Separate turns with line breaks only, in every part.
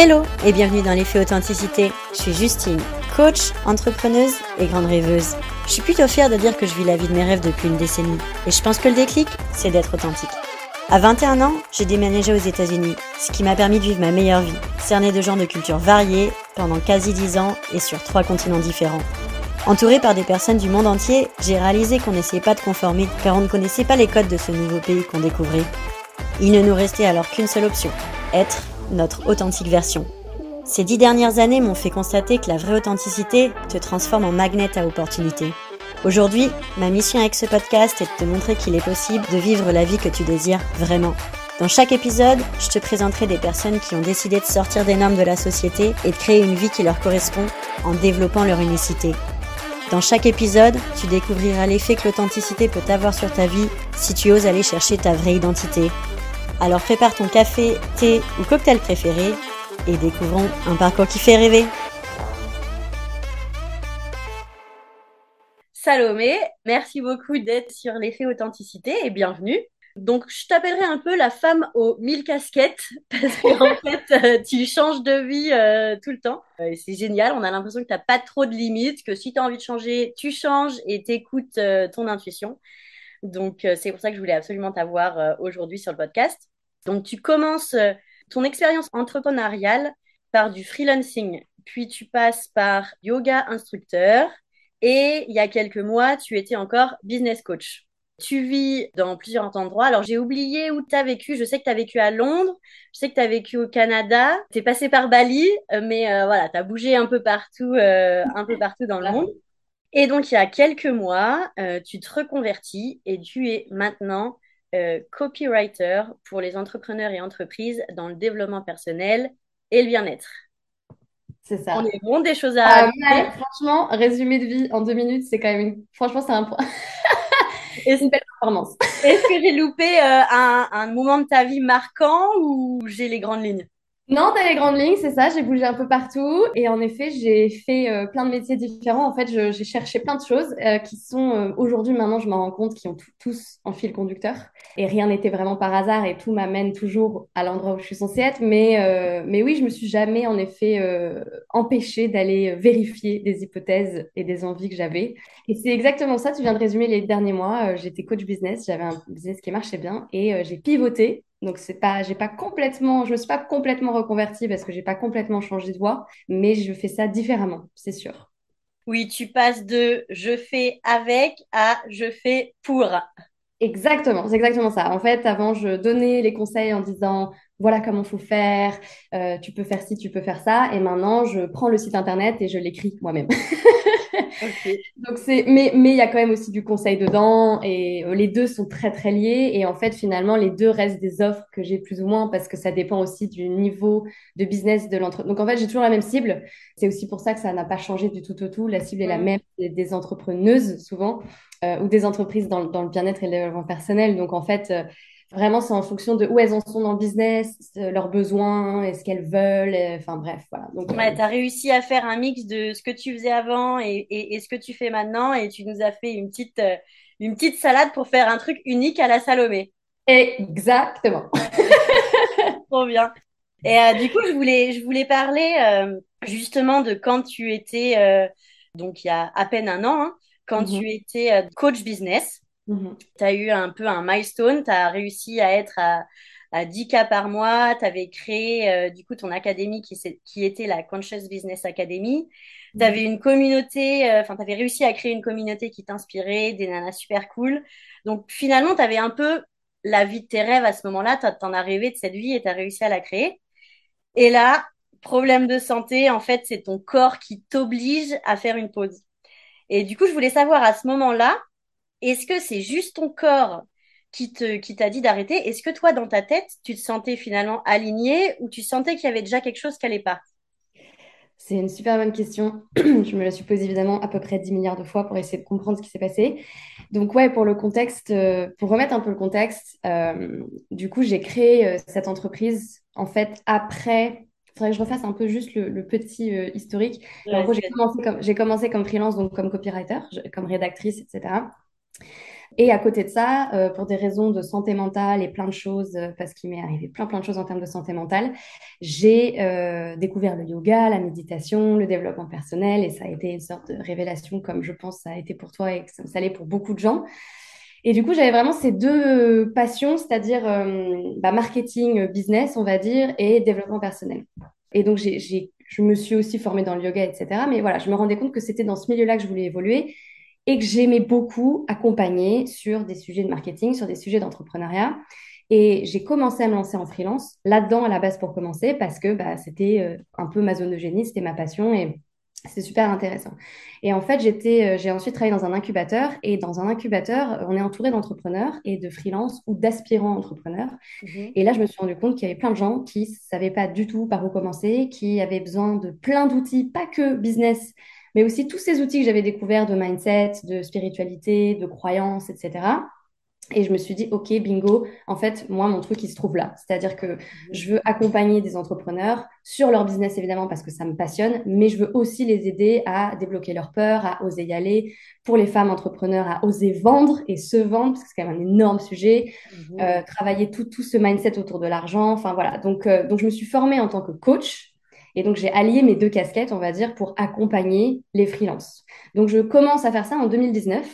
Hello et bienvenue dans l'effet authenticité. Je suis Justine, coach, entrepreneuse et grande rêveuse. Je suis plutôt fière de dire que je vis la vie de mes rêves depuis une décennie et je pense que le déclic, c'est d'être authentique. À 21 ans, j'ai déménagé aux États-Unis, ce qui m'a permis de vivre ma meilleure vie, cernée de gens de cultures variées pendant quasi 10 ans et sur trois continents différents. Entourée par des personnes du monde entier, j'ai réalisé qu'on n'essayait pas de conformer car on ne connaissait pas les codes de ce nouveau pays qu'on découvrait. Il ne nous restait alors qu'une seule option, être notre authentique version. Ces dix dernières années m'ont fait constater que la vraie authenticité te transforme en magnet à opportunité. Aujourd'hui, ma mission avec ce podcast est de te montrer qu'il est possible de vivre la vie que tu désires vraiment. Dans chaque épisode, je te présenterai des personnes qui ont décidé de sortir des normes de la société et de créer une vie qui leur correspond en développant leur unicité. Dans chaque épisode, tu découvriras l'effet que l'authenticité peut avoir sur ta vie si tu oses aller chercher ta vraie identité. Alors prépare ton café, thé ou cocktail préféré et découvrons un parcours qui fait rêver. Salomé, merci beaucoup d'être sur l'effet authenticité et bienvenue. Donc, je t'appellerai un peu la femme aux mille casquettes parce qu'en fait, euh, tu changes de vie euh, tout le temps. Euh, c'est génial. On a l'impression que tu n'as pas trop de limites, que si tu as envie de changer, tu changes et t'écoutes ton intuition. Donc, c'est pour ça que je voulais absolument t'avoir aujourd'hui sur le podcast. Donc, tu commences ton expérience entrepreneuriale par du freelancing, puis tu passes par yoga instructeur, et il y a quelques mois, tu étais encore business coach. Tu vis dans plusieurs endroits. Alors, j'ai oublié où tu as vécu. Je sais que tu as vécu à Londres. Je sais que tu as vécu au Canada. Tu es passé par Bali. Euh, mais euh, voilà, tu as bougé un peu partout, euh, un peu partout dans le monde. Et donc, il y a quelques mois, tu te reconvertis et tu es maintenant copywriter pour les entrepreneurs et entreprises dans le développement personnel et le bien-être.
C'est ça.
On est bon des choses à
ah, Franchement, résumé de vie en deux minutes, c'est quand même une... Franchement, c'est un point.
Et c'est une belle performance. Est-ce que j'ai loupé euh, un, un moment de ta vie marquant ou j'ai les grandes lignes?
Non, dans les grandes lignes, c'est ça. J'ai bougé un peu partout et en effet, j'ai fait euh, plein de métiers différents. En fait, j'ai cherché plein de choses euh, qui sont euh, aujourd'hui, maintenant, je m'en rends compte, qui ont tous en fil conducteur. Et rien n'était vraiment par hasard et tout m'amène toujours à l'endroit où je suis censée être. Mais, mais oui, je me suis jamais en effet empêchée d'aller vérifier des hypothèses et des envies que j'avais. Et c'est exactement ça. Tu viens de résumer les derniers mois. J'étais coach business, j'avais un business qui marchait bien et j'ai pivoté donc c'est pas, j'ai pas complètement, je me suis pas complètement reconvertie parce que j'ai pas complètement changé de voie, mais je fais ça différemment, c'est sûr.
Oui, tu passes de je fais avec à je fais pour.
Exactement, c'est exactement ça. En fait, avant, je donnais les conseils en disant voilà comment faut faire, euh, tu peux faire ci, tu peux faire ça, et maintenant, je prends le site internet et je l'écris moi-même. Donc c'est, mais mais il y a quand même aussi du conseil dedans et euh, les deux sont très très liés et en fait finalement les deux restent des offres que j'ai plus ou moins parce que ça dépend aussi du niveau de business de l'entreprise. Donc en fait j'ai toujours la même cible. C'est aussi pour ça que ça n'a pas changé du tout au tout. La cible est la même des, entrepreneuses souvent euh, ou des entreprises dans, dans le bien-être et le développement personnel. Donc en fait euh, Vraiment, c'est en fonction de où elles en sont dans le business, leurs besoins, et ce qu'elles veulent. Enfin bref, voilà.
Donc, ouais, euh, tu as réussi à faire un mix de ce que tu faisais avant et, et, ce que tu fais maintenant. Et tu nous as fait une petite, euh, une petite salade pour faire un truc unique à la Salomé.
Exactement.
Trop bien. Et euh, du coup, je voulais, je voulais parler justement de quand tu étais, donc il y a à peine un an, hein, quand mm-hmm. tu étais coach business. Mhm. Tu as eu un peu un milestone, tu as réussi à être à, à 10 cas par mois, tu avais créé euh, du coup ton académie qui, qui était la Conscious Business Academy. Tu avais une communauté, euh, enfin tu avais réussi à créer une communauté qui t'inspirait, des nanas super cool. Donc finalement, tu avais un peu la vie de tes rêves à ce moment-là, tu en as rêvé de cette vie et tu as réussi à la créer. Et là, problème de santé, en fait, c'est ton corps qui t'oblige à faire une pause. Et du coup, je voulais savoir à ce moment-là, est-ce que c'est juste ton corps qui te qui t'a dit d'arrêter? Est-ce que toi, dans ta tête, tu te sentais finalement aligné ou tu sentais qu'il y avait déjà quelque chose qui n'allait pas?
C'est une super bonne question. Je me la suis posée évidemment à peu près 10 milliards de fois pour essayer de comprendre ce qui s'est passé. Donc ouais, pour le contexte, euh, pour remettre un peu le contexte, euh, du coup, j'ai créé euh, cette entreprise en fait après il faudrait que je refasse un peu juste le, petit historique. en gros, j'ai commencé, comme, j'ai commencé comme freelance, donc comme copywriter, comme rédactrice, etc. Et à côté de ça, euh, pour des raisons de santé mentale et plein de choses, euh, parce qu'il m'est arrivé plein plein de choses en termes de santé mentale, j'ai euh, découvert le yoga, la méditation, le développement personnel, et ça a été une sorte de révélation, comme je pense ça a été pour toi et que ça l'est pour beaucoup de gens. Et du coup, j'avais vraiment ces deux passions, c'est-à-dire bah, marketing, business, on va dire, et développement personnel. Et donc, je me suis aussi formée dans le yoga, etc. Mais voilà, je me rendais compte que c'était dans ce milieu-là que je voulais évoluer et que j'aimais beaucoup accompagner sur des sujets de marketing, sur des sujets d'entrepreneuriat. Et j'ai commencé à me lancer en freelance là-dedans à la base pour commencer parce que bah, c'était euh, un peu ma zone de génie, c'était ma passion et c'est super intéressant. Et en fait, j'étais, euh, j'ai ensuite travaillé dans un incubateur et dans un incubateur, on est entouré d'entrepreneurs et de freelance ou d'aspirants entrepreneurs. Mhm. Et là, je me suis rendu compte qu'il y avait plein de gens qui ne savaient pas du tout par où commencer, qui avaient besoin de plein d'outils, pas que business, mais aussi tous ces outils que j'avais découverts de mindset, de spiritualité, de croyances, etc. Et je me suis dit, OK, bingo, en fait, moi, mon truc, il se trouve là. C'est-à-dire que je veux accompagner des entrepreneurs sur leur business, évidemment, parce que ça me passionne, mais je veux aussi les aider à débloquer leur peur, à oser y aller. Pour les femmes entrepreneurs, à oser vendre et se vendre, parce que c'est quand même un énorme sujet. Mhm. Euh, travailler tout, tout ce mindset autour de l'argent. Enfin, voilà. Donc, euh, donc, je me suis formée en tant que coach. Et donc, j'ai allié mes deux casquettes, on va dire, pour accompagner les freelances. Donc, je commence à faire ça en 2019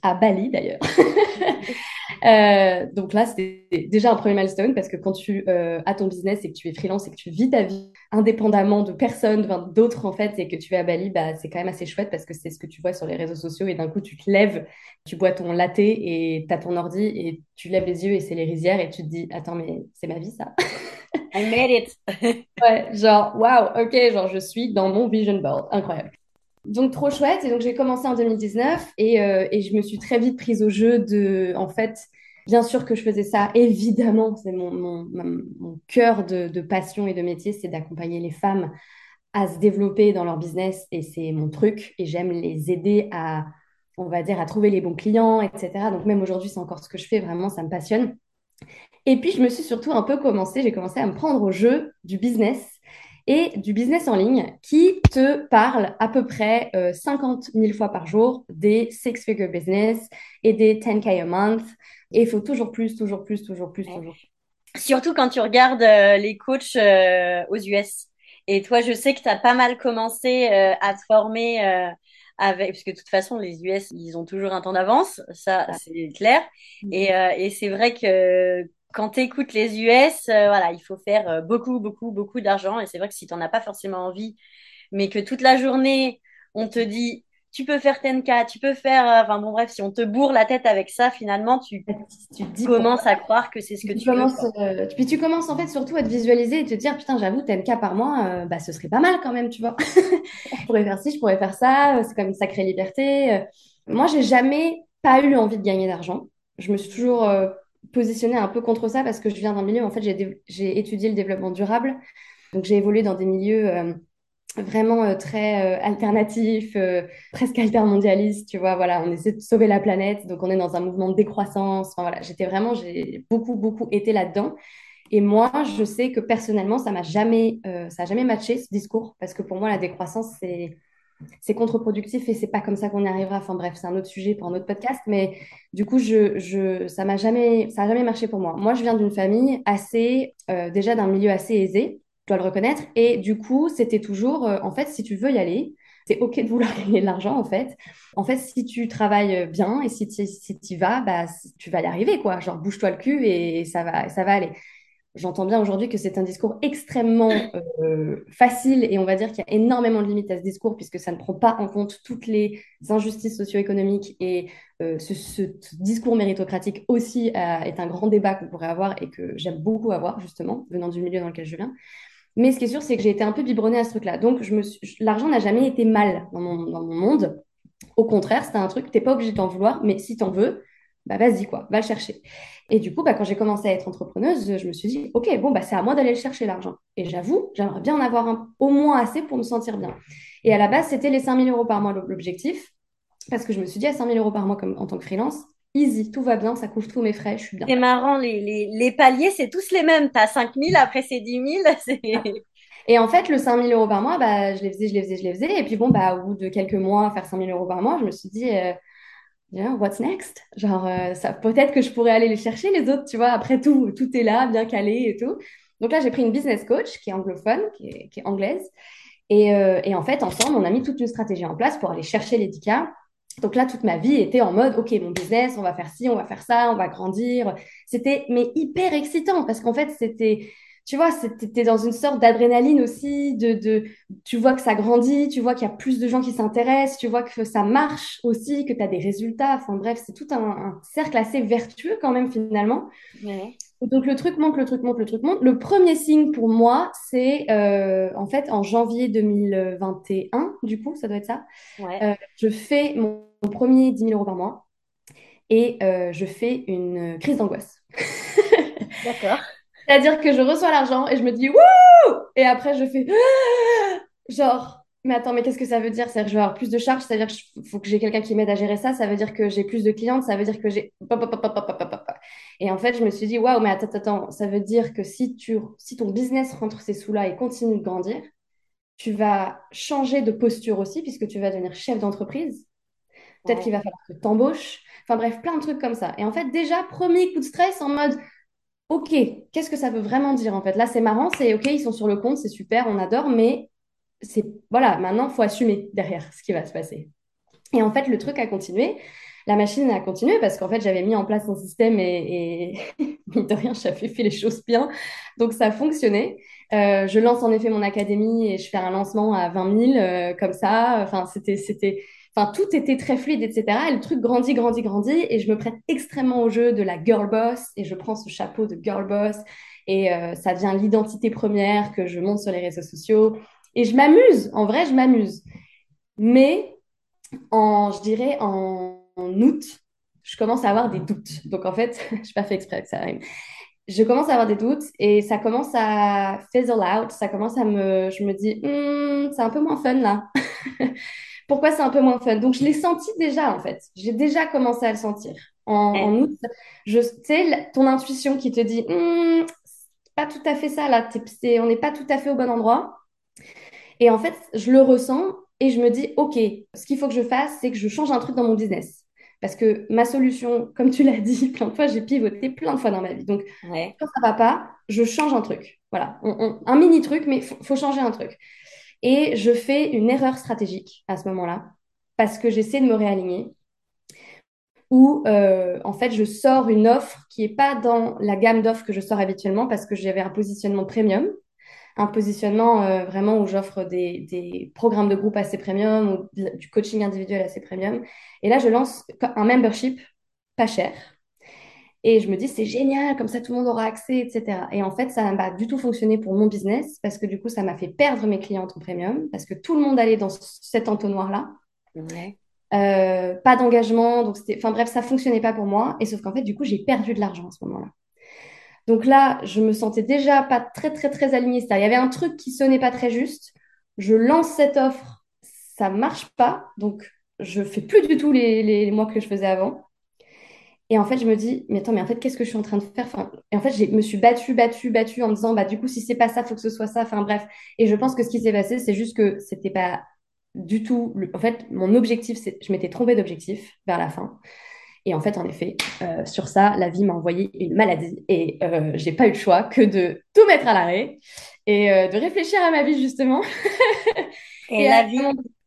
à Bali d'ailleurs. Euh, donc là, c'était déjà un premier milestone parce que quand tu euh, as ton business et que tu es freelance et que tu vis ta vie indépendamment de personne, d'autres en fait, et que tu es à Bali, bah, c'est quand même assez chouette parce que c'est ce que tu vois sur les réseaux sociaux et d'un coup, tu te lèves, tu bois ton latte et tu as ton ordi et tu lèves les yeux et c'est les rizières et tu te dis, attends, mais c'est ma vie ça?
I made it.
ouais, genre, waouh, ok, genre je suis dans mon vision board. Incroyable. Donc, trop chouette. Et donc, j'ai commencé en 2019 et, euh, et, je me suis très vite prise au jeu de, en fait, bien sûr que je faisais ça, évidemment, c'est mon, cœur de, de, passion et de métier, c'est d'accompagner les femmes à se développer dans leur business et c'est mon truc et j'aime les aider à, on va dire, à trouver les bons clients, etc. Donc, même aujourd'hui, c'est encore ce que je fais, vraiment, ça me passionne. Et puis, je me suis surtout un peu commencé, j'ai commencé à me prendre au jeu du business et du business en ligne qui te parle à peu près 50 euh, 000 fois par jour des six-figure business et des 10K a month. Et il faut toujours plus, toujours plus, toujours plus, toujours
Surtout quand tu regardes euh, les coachs euh, aux US. Et toi, je sais que tu as pas mal commencé à te former avec, parce que de toute façon, les US, ils ont toujours un temps d'avance, ça, c'est clair. Mm. Et, et c'est vrai que quand tu écoutes les US, euh, voilà, il faut faire euh, beaucoup, beaucoup, beaucoup d'argent. Et c'est vrai que si tu n'en as pas forcément envie, mais que toute la journée, on te dit, tu peux faire 10K, tu peux faire. Euh, enfin bon, bref, si on te bourre la tête avec ça, finalement, tu, tu commences à croire que c'est ce que tu,
commences, puis tu commences en fait surtout à te visualiser et te dire, putain, j'avoue, 10K par mois, bah, ce serait pas mal quand même, tu vois. je pourrais faire ci, je pourrais faire ça, c'est comme une sacrée liberté. Moi, j'ai jamais pas eu envie de gagner d'argent. Je me suis toujours positionner un peu contre ça parce que je viens d'un milieu, en fait, j'ai étudié le développement durable. Donc, j'ai évolué dans des milieux euh, vraiment euh, très euh, alternatifs, presque altermondialistes, tu vois. Voilà, on essaie de sauver la planète, donc on est dans un mouvement de décroissance. Enfin, voilà, j'étais vraiment, j'ai beaucoup, beaucoup été là-dedans. Et moi, je sais que personnellement, ça m'a jamais, ça a jamais matché ce discours parce que pour moi, la décroissance, c'est c'est contre-productif et c'est pas comme ça qu'on y arrivera. Enfin bref, c'est un autre sujet pour un autre podcast, mais du coup, je, je, ça m'a jamais, ça a jamais marché pour moi. Moi, je viens d'une famille assez, euh, déjà d'un milieu assez aisé, je dois le reconnaître, et du coup, c'était toujours, euh, en fait, si tu veux y aller, c'est ok de vouloir gagner de l'argent, en fait. En fait, si tu travailles bien et si tu si y vas, bah, tu vas y arriver, quoi. Genre, bouge-toi le cul et ça va, ça va aller. J'entends bien aujourd'hui que c'est un discours extrêmement euh, facile et on va dire qu'il y a énormément de limites à ce discours puisque ça ne prend pas en compte toutes les injustices socio-économiques et euh, ce, discours méritocratique aussi euh, est un grand débat qu'on pourrait avoir et que j'aime beaucoup avoir justement venant du milieu dans lequel je viens. Mais ce qui est sûr, c'est que j'ai été un peu biberonnée à ce truc-là. Donc, l'argent n'a jamais été mal dans mon, monde. Au contraire, c'était un truc, tu n'es pas obligé d'en vouloir, mais si tu en veux, bah vas-y quoi, va le chercher. Et du coup, bah, quand j'ai commencé à être entrepreneuse, je me suis dit, OK, bon, bah, c'est à moi d'aller le chercher l'argent. Et j'avoue, j'aimerais bien en avoir au moins assez pour me sentir bien. Et à la base, c'était les 5000 euros par mois l'objectif, parce que je me suis dit, à 5000 euros par mois comme, en tant que freelance, easy, tout va bien, ça couvre tous mes frais, je suis bien.
C'est marrant, les, les, les paliers, c'est tous les mêmes. Tu as 5000, après c'est 10 000.
Et en fait, le 5000 euros par mois, bah, je les faisais, je les faisais, je les faisais. Et puis bon, bah, au bout de quelques mois, faire 5000 euros par mois, je me suis dit, euh, what's next? Genre, euh, peut-être que je pourrais aller les chercher, les autres, tu vois. Après tout, tout est là, bien calé et tout. Donc là, j'ai pris une business coach qui est anglophone, qui est, anglaise. Et, euh, et, en fait, ensemble, on a mis toute une stratégie en place pour aller chercher les 10 Donc là, toute ma vie était en mode, OK, mon business, on va faire ci, on va faire ça, on va grandir. C'était, mais hyper excitant parce qu'en fait, c'était, tu vois, c'était dans une sorte d'adrénaline aussi, de, de, tu vois que ça grandit, tu vois qu'il y a plus de gens qui s'intéressent, tu vois que ça marche aussi, que tu as des résultats. Enfin bref, c'est tout un, un, cercle assez vertueux quand même finalement. Ouais. Donc le truc monte, le truc monte, le truc monte. Le premier signe pour moi, c'est euh, en fait en janvier 2021, du coup, ça doit être ça. Ouais. Euh, je fais mon, mon, premier 10 000 euros par mois et euh, je fais une crise d'angoisse.
D'accord.
C'est-à-dire que je reçois l'argent et je me dis wouh Et après, je fais genre, mais attends, mais qu'est-ce que ça veut dire? C'est-à-dire que je vais avoir plus de charges, c'est-à-dire qu'il faut que j'ai quelqu'un qui m'aide à gérer ça, ça veut dire que j'ai plus de clientes, ça veut dire que j'ai. Et en fait, je me suis dit waouh, mais attends, attends, ça veut dire que si, tu, si ton business rentre ces sous-là et continue de grandir, tu vas changer de posture aussi, puisque tu vas devenir chef d'entreprise. Peut-être qu'il va falloir que tu t'embauches. Enfin bref, plein de trucs comme ça. Et en fait, déjà, premier coup de stress en mode OK, qu'est-ce que ça veut vraiment dire en fait? Là, c'est marrant, c'est OK, ils sont sur le compte, c'est super, on adore, mais c'est voilà, maintenant, faut assumer derrière ce qui va se passer. Et en fait, le truc a continué. La machine a continué parce qu'en fait, j'avais mis en place un système et, et de rien, j'avais fait les choses bien. Donc, ça a fonctionné. Euh, je lance en effet mon académie et je fais un lancement à 20 000 euh, comme ça. Enfin, c'était, Tout était très fluide, etc. Et le truc grandit, grandit, grandit. Et je me prête extrêmement au jeu de la girl boss. Et je prends ce chapeau de girl boss. Et euh, ça devient l'identité première que je monte sur les réseaux sociaux. Et je m'amuse. En vrai, je m'amuse. Mais en, je dirais, en, août, je commence à avoir des doutes. Donc, en fait, je n'ai pas fait exprès que ça arrive. Je commence à avoir des doutes et ça commence à fizzle out. Ça commence à me. Je me dis, hm, c'est un peu moins fun là. pourquoi c'est un peu moins fun? Donc, je l'ai senti déjà, en fait. J'ai déjà commencé à le sentir. En, août, je sais, ton intuition qui te dit, c'est pas tout à fait ça, là, on n'est pas tout à fait au bon endroit. Et en fait, je le ressens et je me dis, OK, ce qu'il faut que je fasse, c'est que je change un truc dans mon business. Parce que ma solution, comme tu l'as dit plein de fois, j'ai pivoté plein de fois dans ma vie. Donc, quand ça va pas, je change un truc. Voilà, un mini truc, mais il faut changer un truc. Et je fais une erreur stratégique à ce moment-là parce que j'essaie de me réaligner où euh, en fait je sors une offre qui n'est pas dans la gamme d'offres que je sors habituellement parce que j'avais un positionnement premium, un positionnement euh, vraiment où j'offre des, des, programmes de groupe assez premium ou du coaching individuel assez premium. Et là, je lance un membership pas cher et je me dis, c'est génial, comme ça tout le monde aura accès, etc. Et en fait, ça n'a pas du tout fonctionné pour mon business parce que du coup, ça m'a fait perdre mes clientes en premium parce que tout le monde allait dans cet entonnoir-là. Euh, pas d'engagement, donc c'était, enfin bref, ça fonctionnait pas pour moi. Et sauf qu'en fait, du coup, j'ai perdu de l'argent à ce moment-là. Donc là, je me sentais déjà pas très, très, très alignée. Il y avait un truc qui sonnait pas très juste. Je lance cette offre, ça marche pas. Donc, je fais plus du tout les, les mois que je faisais avant. Et en fait, je me dis, mais attends, mais en fait, qu'est-ce que je suis en train de faire? Enfin, Et en fait, je me suis battue, battue, battue en me disant, bah, du coup, si c'est pas ça, faut que ce soit ça. Enfin, bref. Et je pense que ce qui s'est passé, c'est juste que c'était pas du tout. En fait, mon objectif, c'est... je m'étais trompée d'objectif vers la fin. Et en fait, en effet, euh, sur ça, la vie m'a envoyé une maladie et euh, j'ai pas eu le choix que de tout mettre à l'arrêt et euh, de réfléchir à ma vie justement
Et, la vie,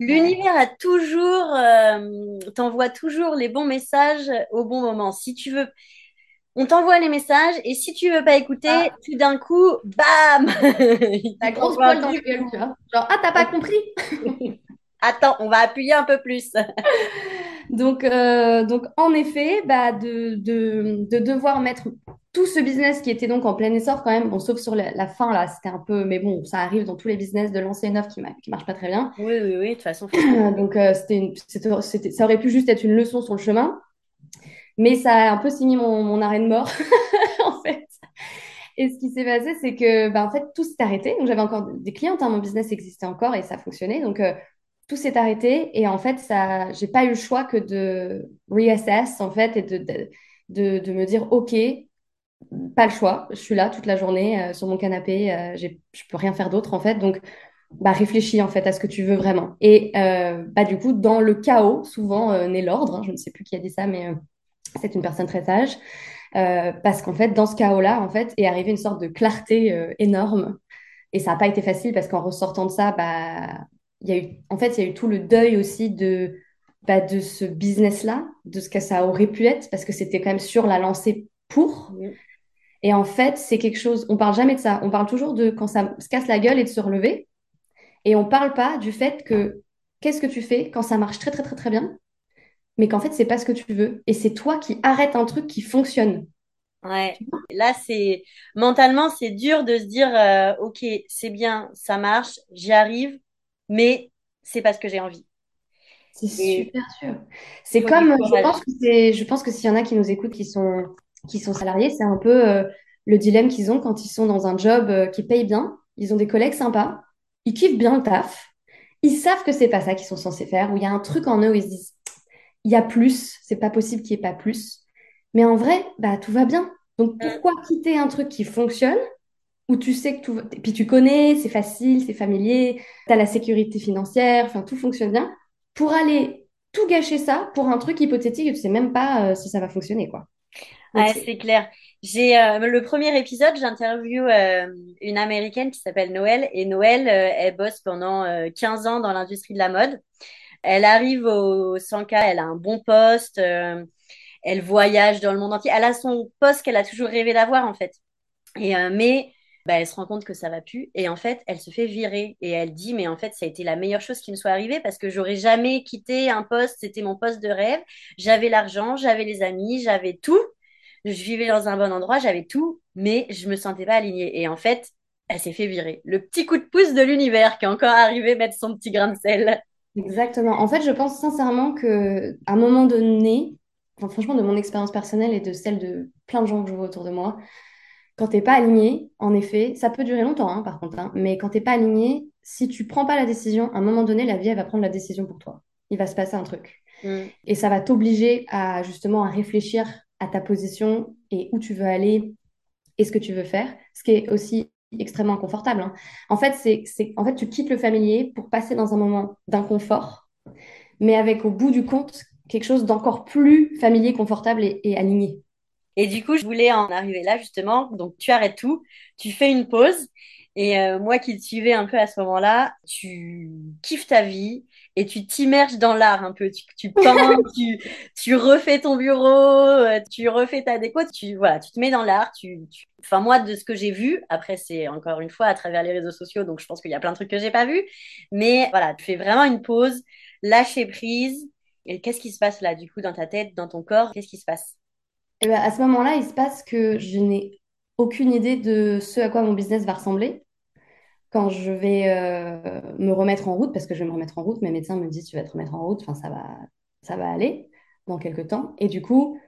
l'univers a toujours, euh, t'envoie toujours les bons messages au bon moment. Si tu veux, on t'envoie les messages et si tu veux pas écouter, ah. tout d'un coup, bam
La grosse poil dans le gueule, tu vois. Genre, ah, t'as pas compris
Attends, on va appuyer un peu plus.
donc, euh, donc, en effet, bah, de, de, de devoir mettre tout ce business qui était donc en plein essor quand même, bon, sauf sur la, fin là, c'était un peu, mais bon, ça arrive dans tous les business de lancer une offre qui, qui marche pas très bien.
Oui, oui, oui, de toute façon.
donc, euh, c'était, ça aurait pu juste être une leçon sur le chemin, mais ça a un peu signé mon, mon arrêt de mort, en fait. Et ce qui s'est passé, c'est que, bah, en fait, tout s'est arrêté. Donc, j'avais encore des clientes, hein, mon business existait encore et ça fonctionnait. Donc, euh, tout s'est arrêté. Et en fait, ça, j'ai pas eu le choix que de reassess, en fait, et de, de, de me dire, OK, pas le choix. Je suis là toute la journée euh, sur mon canapé. Euh, je peux rien faire d'autre en fait. Donc, bah, réfléchis en fait à ce que tu veux vraiment. Et euh, bah, du coup, dans le chaos, souvent naît l'ordre. je ne sais plus qui a dit ça, mais c'est une personne très sage. Parce qu'en fait, dans ce chaos-là, en fait, est arrivée une sorte de clarté énorme. Et ça n'a pas été facile parce qu'en ressortant de ça, bah, y a eu, en fait, il y a eu tout le deuil aussi de, bah, de ce business-là, de ce que ça aurait pu être, parce que c'était quand même sur la lancée pour. Et en fait, c'est quelque chose, on parle jamais de ça. On parle toujours de quand ça se casse la gueule et de se relever. Et on parle pas du fait que qu'est-ce que tu fais quand ça marche très, très, très, très bien, mais qu'en fait, c'est pas ce que tu veux. Et c'est toi qui arrêtes un truc qui fonctionne.
Ouais. Là, c'est mentalement, c'est dur de se dire, euh, ok, c'est bien, ça marche, j'y arrive, mais c'est parce que j'ai envie.
C'est
Et
super sûr. C'est comme, je pense que c'est, je pense que s'il y en a qui nous écoutent qui sont, qui sont salariés, c'est un peu euh, le dilemme qu'ils ont quand ils sont dans un job euh, qui paye bien. Ils ont des collègues sympas, ils kiffent bien le taf, ils savent que c'est pas ça qu'ils sont censés faire, ou il y a un truc en eux où ils se disent, il y a plus, c'est pas possible qu'il n'y ait pas plus. Mais en vrai, bah tout va bien. Donc
Mm.
pourquoi quitter un truc qui fonctionne où tu sais que tout va... Puis tu connais, c'est facile, c'est familier, tu as la sécurité financière, enfin tout fonctionne bien, pour aller tout gâcher ça pour un truc hypothétique et tu sais même pas euh, si ça va fonctionner, quoi.
Ouais,
c'est...
clair. J'ai euh, le premier épisode, j'interviewe euh, une Américaine qui s'appelle Noël et Noël, euh, elle bosse pendant euh, 15 ans dans l'industrie de la mode. Elle arrive au 100K, elle a un bon poste, euh, elle voyage dans le monde entier. Elle a son poste qu'elle a toujours rêvé d'avoir en fait. Et euh, mais bah, elle se rend compte que ça va plus et en fait elle se fait virer et elle dit mais en fait ça a été la meilleure chose qui me soit arrivée parce que j'aurais jamais quitté un poste, c'était mon poste de rêve. J'avais l'argent, j'avais les amis, j'avais tout. Je vivais dans un bon endroit, j'avais tout, mais je me sentais pas alignée. Et en fait, elle s'est fait virer. Le petit coup de pouce de l'univers qui est encore arrivé mettre son petit grain de sel.
Exactement. En fait, je pense sincèrement que à un moment donné, enfin, franchement, de mon expérience personnelle et de celle de plein de gens que je vois autour de moi, quand t'es pas aligné, en effet, ça peut durer longtemps, hein, par contre, hein, mais quand t'es pas aligné, si tu prends pas la décision, à un moment donné, la vie, elle va prendre la décision pour toi. Il va se passer un truc.
Mm.
Et ça va t'obliger à justement à réfléchir à ta position et où tu veux aller et ce que tu veux faire, ce qui est aussi extrêmement inconfortable. hein. En fait, c'est, en fait, tu quittes le familier pour passer dans un moment d'inconfort, mais avec au bout du compte quelque chose d'encore plus familier, confortable et, et aligné.
Et du coup, je voulais en arriver là justement. Donc, tu arrêtes tout, tu fais une pause. Et euh, moi qui te suivais un peu à ce moment-là, tu kiffes ta vie et tu t'immerges dans l'art un peu. Tu, tu peins, tu, tu refais ton bureau, euh, tu refais ta déco, tu, voilà, tu te mets dans l'art. Tu, tu... Enfin, moi, de ce que j'ai vu, après, c'est encore une fois à travers les réseaux sociaux, donc je pense qu'il y a plein de trucs que j'ai pas vus. Mais voilà, tu fais vraiment une pause, lâcher prise. Et qu'est-ce qui se passe là, du coup, dans ta tête, dans ton corps? Qu'est-ce qui se passe?
Et ben, à ce moment-là, il se passe que je n'ai aucune idée de ce à quoi mon business va ressembler quand je vais euh, me remettre en route, parce que je vais me remettre en route. Mes médecins me disent, tu vas te remettre en route, enfin, ça va, ça va aller dans quelques temps. Et du coup,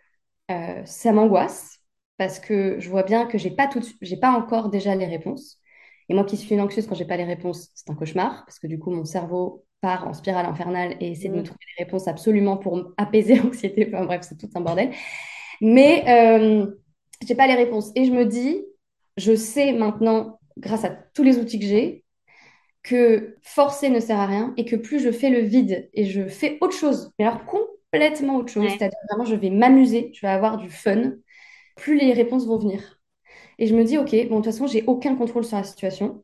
euh, ça m'angoisse parce que je vois bien que j'ai pas tout, j'ai pas encore déjà les réponses. Et moi qui suis une anxieuse, quand j'ai pas les réponses, c'est un cauchemar parce que du coup, mon cerveau part en spirale infernale et essaie de me
Mm.
trouver des réponses absolument pour apaiser l'anxiété. Enfin bref, c'est tout un bordel. Mais euh, j'ai pas les réponses. Et je me dis, je sais maintenant, grâce à tous les outils que j'ai, que forcer ne sert à rien et que plus je fais le vide et je fais autre chose, mais alors complètement autre chose,
Ouais.
c'est-à-dire vraiment je vais m'amuser, je vais avoir du fun, plus les réponses vont venir. Et je me dis, ok, bon, de toute façon, j'ai aucun contrôle sur la situation.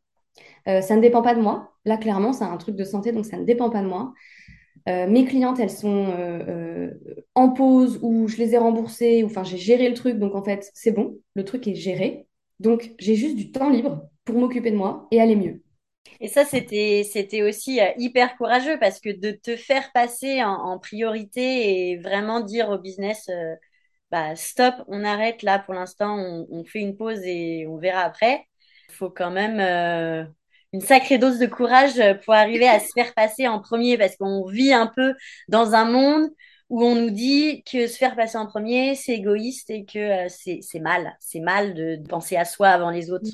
Euh, ça ne dépend pas de moi. Là, clairement, c'est un truc de santé, donc ça ne dépend pas de moi. Euh, mes clientes, elles sont euh, euh, en pause ou je les ai remboursées, ou enfin, j'ai géré le truc, donc en fait, c'est bon, le truc est géré. Donc, j'ai juste du temps libre pour m'occuper de moi et aller mieux.
Et ça, c'était, c'était aussi euh, hyper courageux parce que de te faire passer en, en priorité et vraiment dire au business, euh, bah, stop, on arrête là pour l'instant, on, on fait une pause et on verra après. Il faut quand même euh, une sacrée dose de courage pour arriver à se faire passer en premier parce qu'on vit un peu dans un monde où on nous dit que se faire passer en premier, c'est égoïste et que euh, c'est, c'est mal. C'est mal de, de penser à soi avant les autres.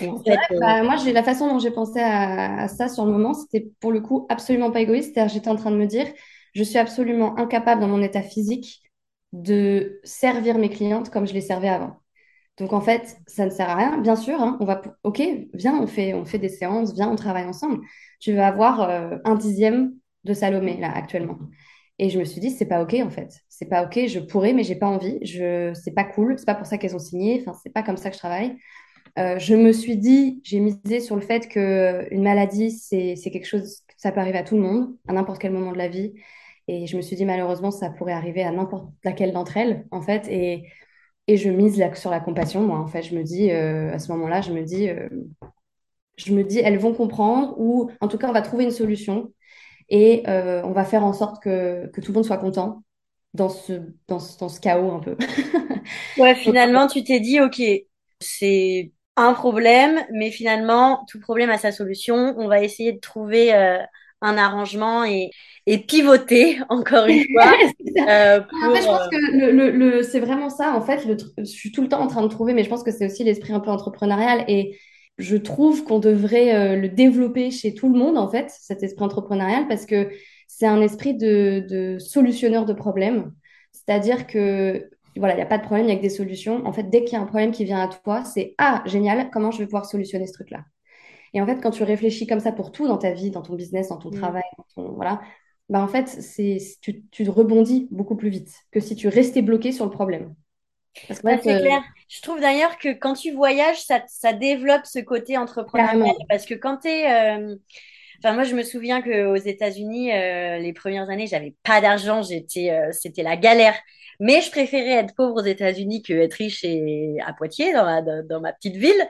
En
vrai,
fait, euh,
bah, moi, j'ai la façon dont j'ai pensé à, à ça sur le moment, c'était pour le coup absolument pas égoïste. C'est-à-dire, j'étais en train de me dire, je suis absolument incapable dans mon état physique de servir mes clientes comme je les servais avant. Donc en fait, ça ne sert à rien. Bien sûr, hein, on va, ok, viens, on fait, on fait des séances, viens, on travaille ensemble. Tu vas avoir euh, un dixième de Salomé là actuellement. Et je me suis dit, c'est pas ok en fait. C'est pas ok. Je pourrais, mais j'ai pas envie. Je, c'est pas cool. C'est pas pour ça qu'elles ont signé. Enfin, c'est pas comme ça que je travaille. Euh, je me suis dit, j'ai misé sur le fait que une maladie, c'est, quelque chose, ça peut arriver à tout le monde, à n'importe quel moment de la vie. Et je me suis dit, malheureusement, ça pourrait arriver à n'importe laquelle d'entre elles, en fait. Et et je mise sur la compassion, moi. En fait, je me dis, euh, à ce moment-là, je me dis, euh, je me dis, elles vont comprendre, ou en tout cas, on va trouver une solution et euh, on va faire en sorte que, que, tout le monde soit content dans ce, dans ce, dans ce chaos un peu.
ouais, finalement, tu t'es dit, OK, c'est un problème, mais finalement, tout problème a sa solution. On va essayer de trouver un arrangement et, et pivoter, encore une fois.
euh, en fait, je pense que le, le, le c'est vraiment ça. En fait, je suis tout le temps en train de trouver, mais je pense que c'est aussi l'esprit un peu entrepreneurial. Et je trouve qu'on devrait euh, le développer chez tout le monde, en fait, cet esprit entrepreneurial, parce que c'est un esprit de, de solutionneur de problèmes. C'est-à-dire que voilà, il n'y a pas de problème, il n'y a que des solutions. En fait, dès qu'il y a un problème qui vient à toi, c'est Ah, génial, comment je vais pouvoir solutionner ce truc-là? Et en fait, quand tu réfléchis comme ça pour tout dans ta vie, dans ton business, dans ton mmh. travail, dans ton, voilà, bah en fait, c'est, tu, tu rebondis beaucoup plus vite que si tu restais bloqué sur le problème.
Parce que, c'est clair. Je trouve d'ailleurs que quand tu voyages, ça, ça développe ce côté entrepreneurial. Parce que quand tu es. Euh, enfin, moi, je me souviens qu'aux États-Unis, euh, les premières années, j'avais pas d'argent. J'étais, euh, c'était la galère. Mais je préférais être pauvre aux États-Unis que être riche et à Poitiers, dans ma, petite ville.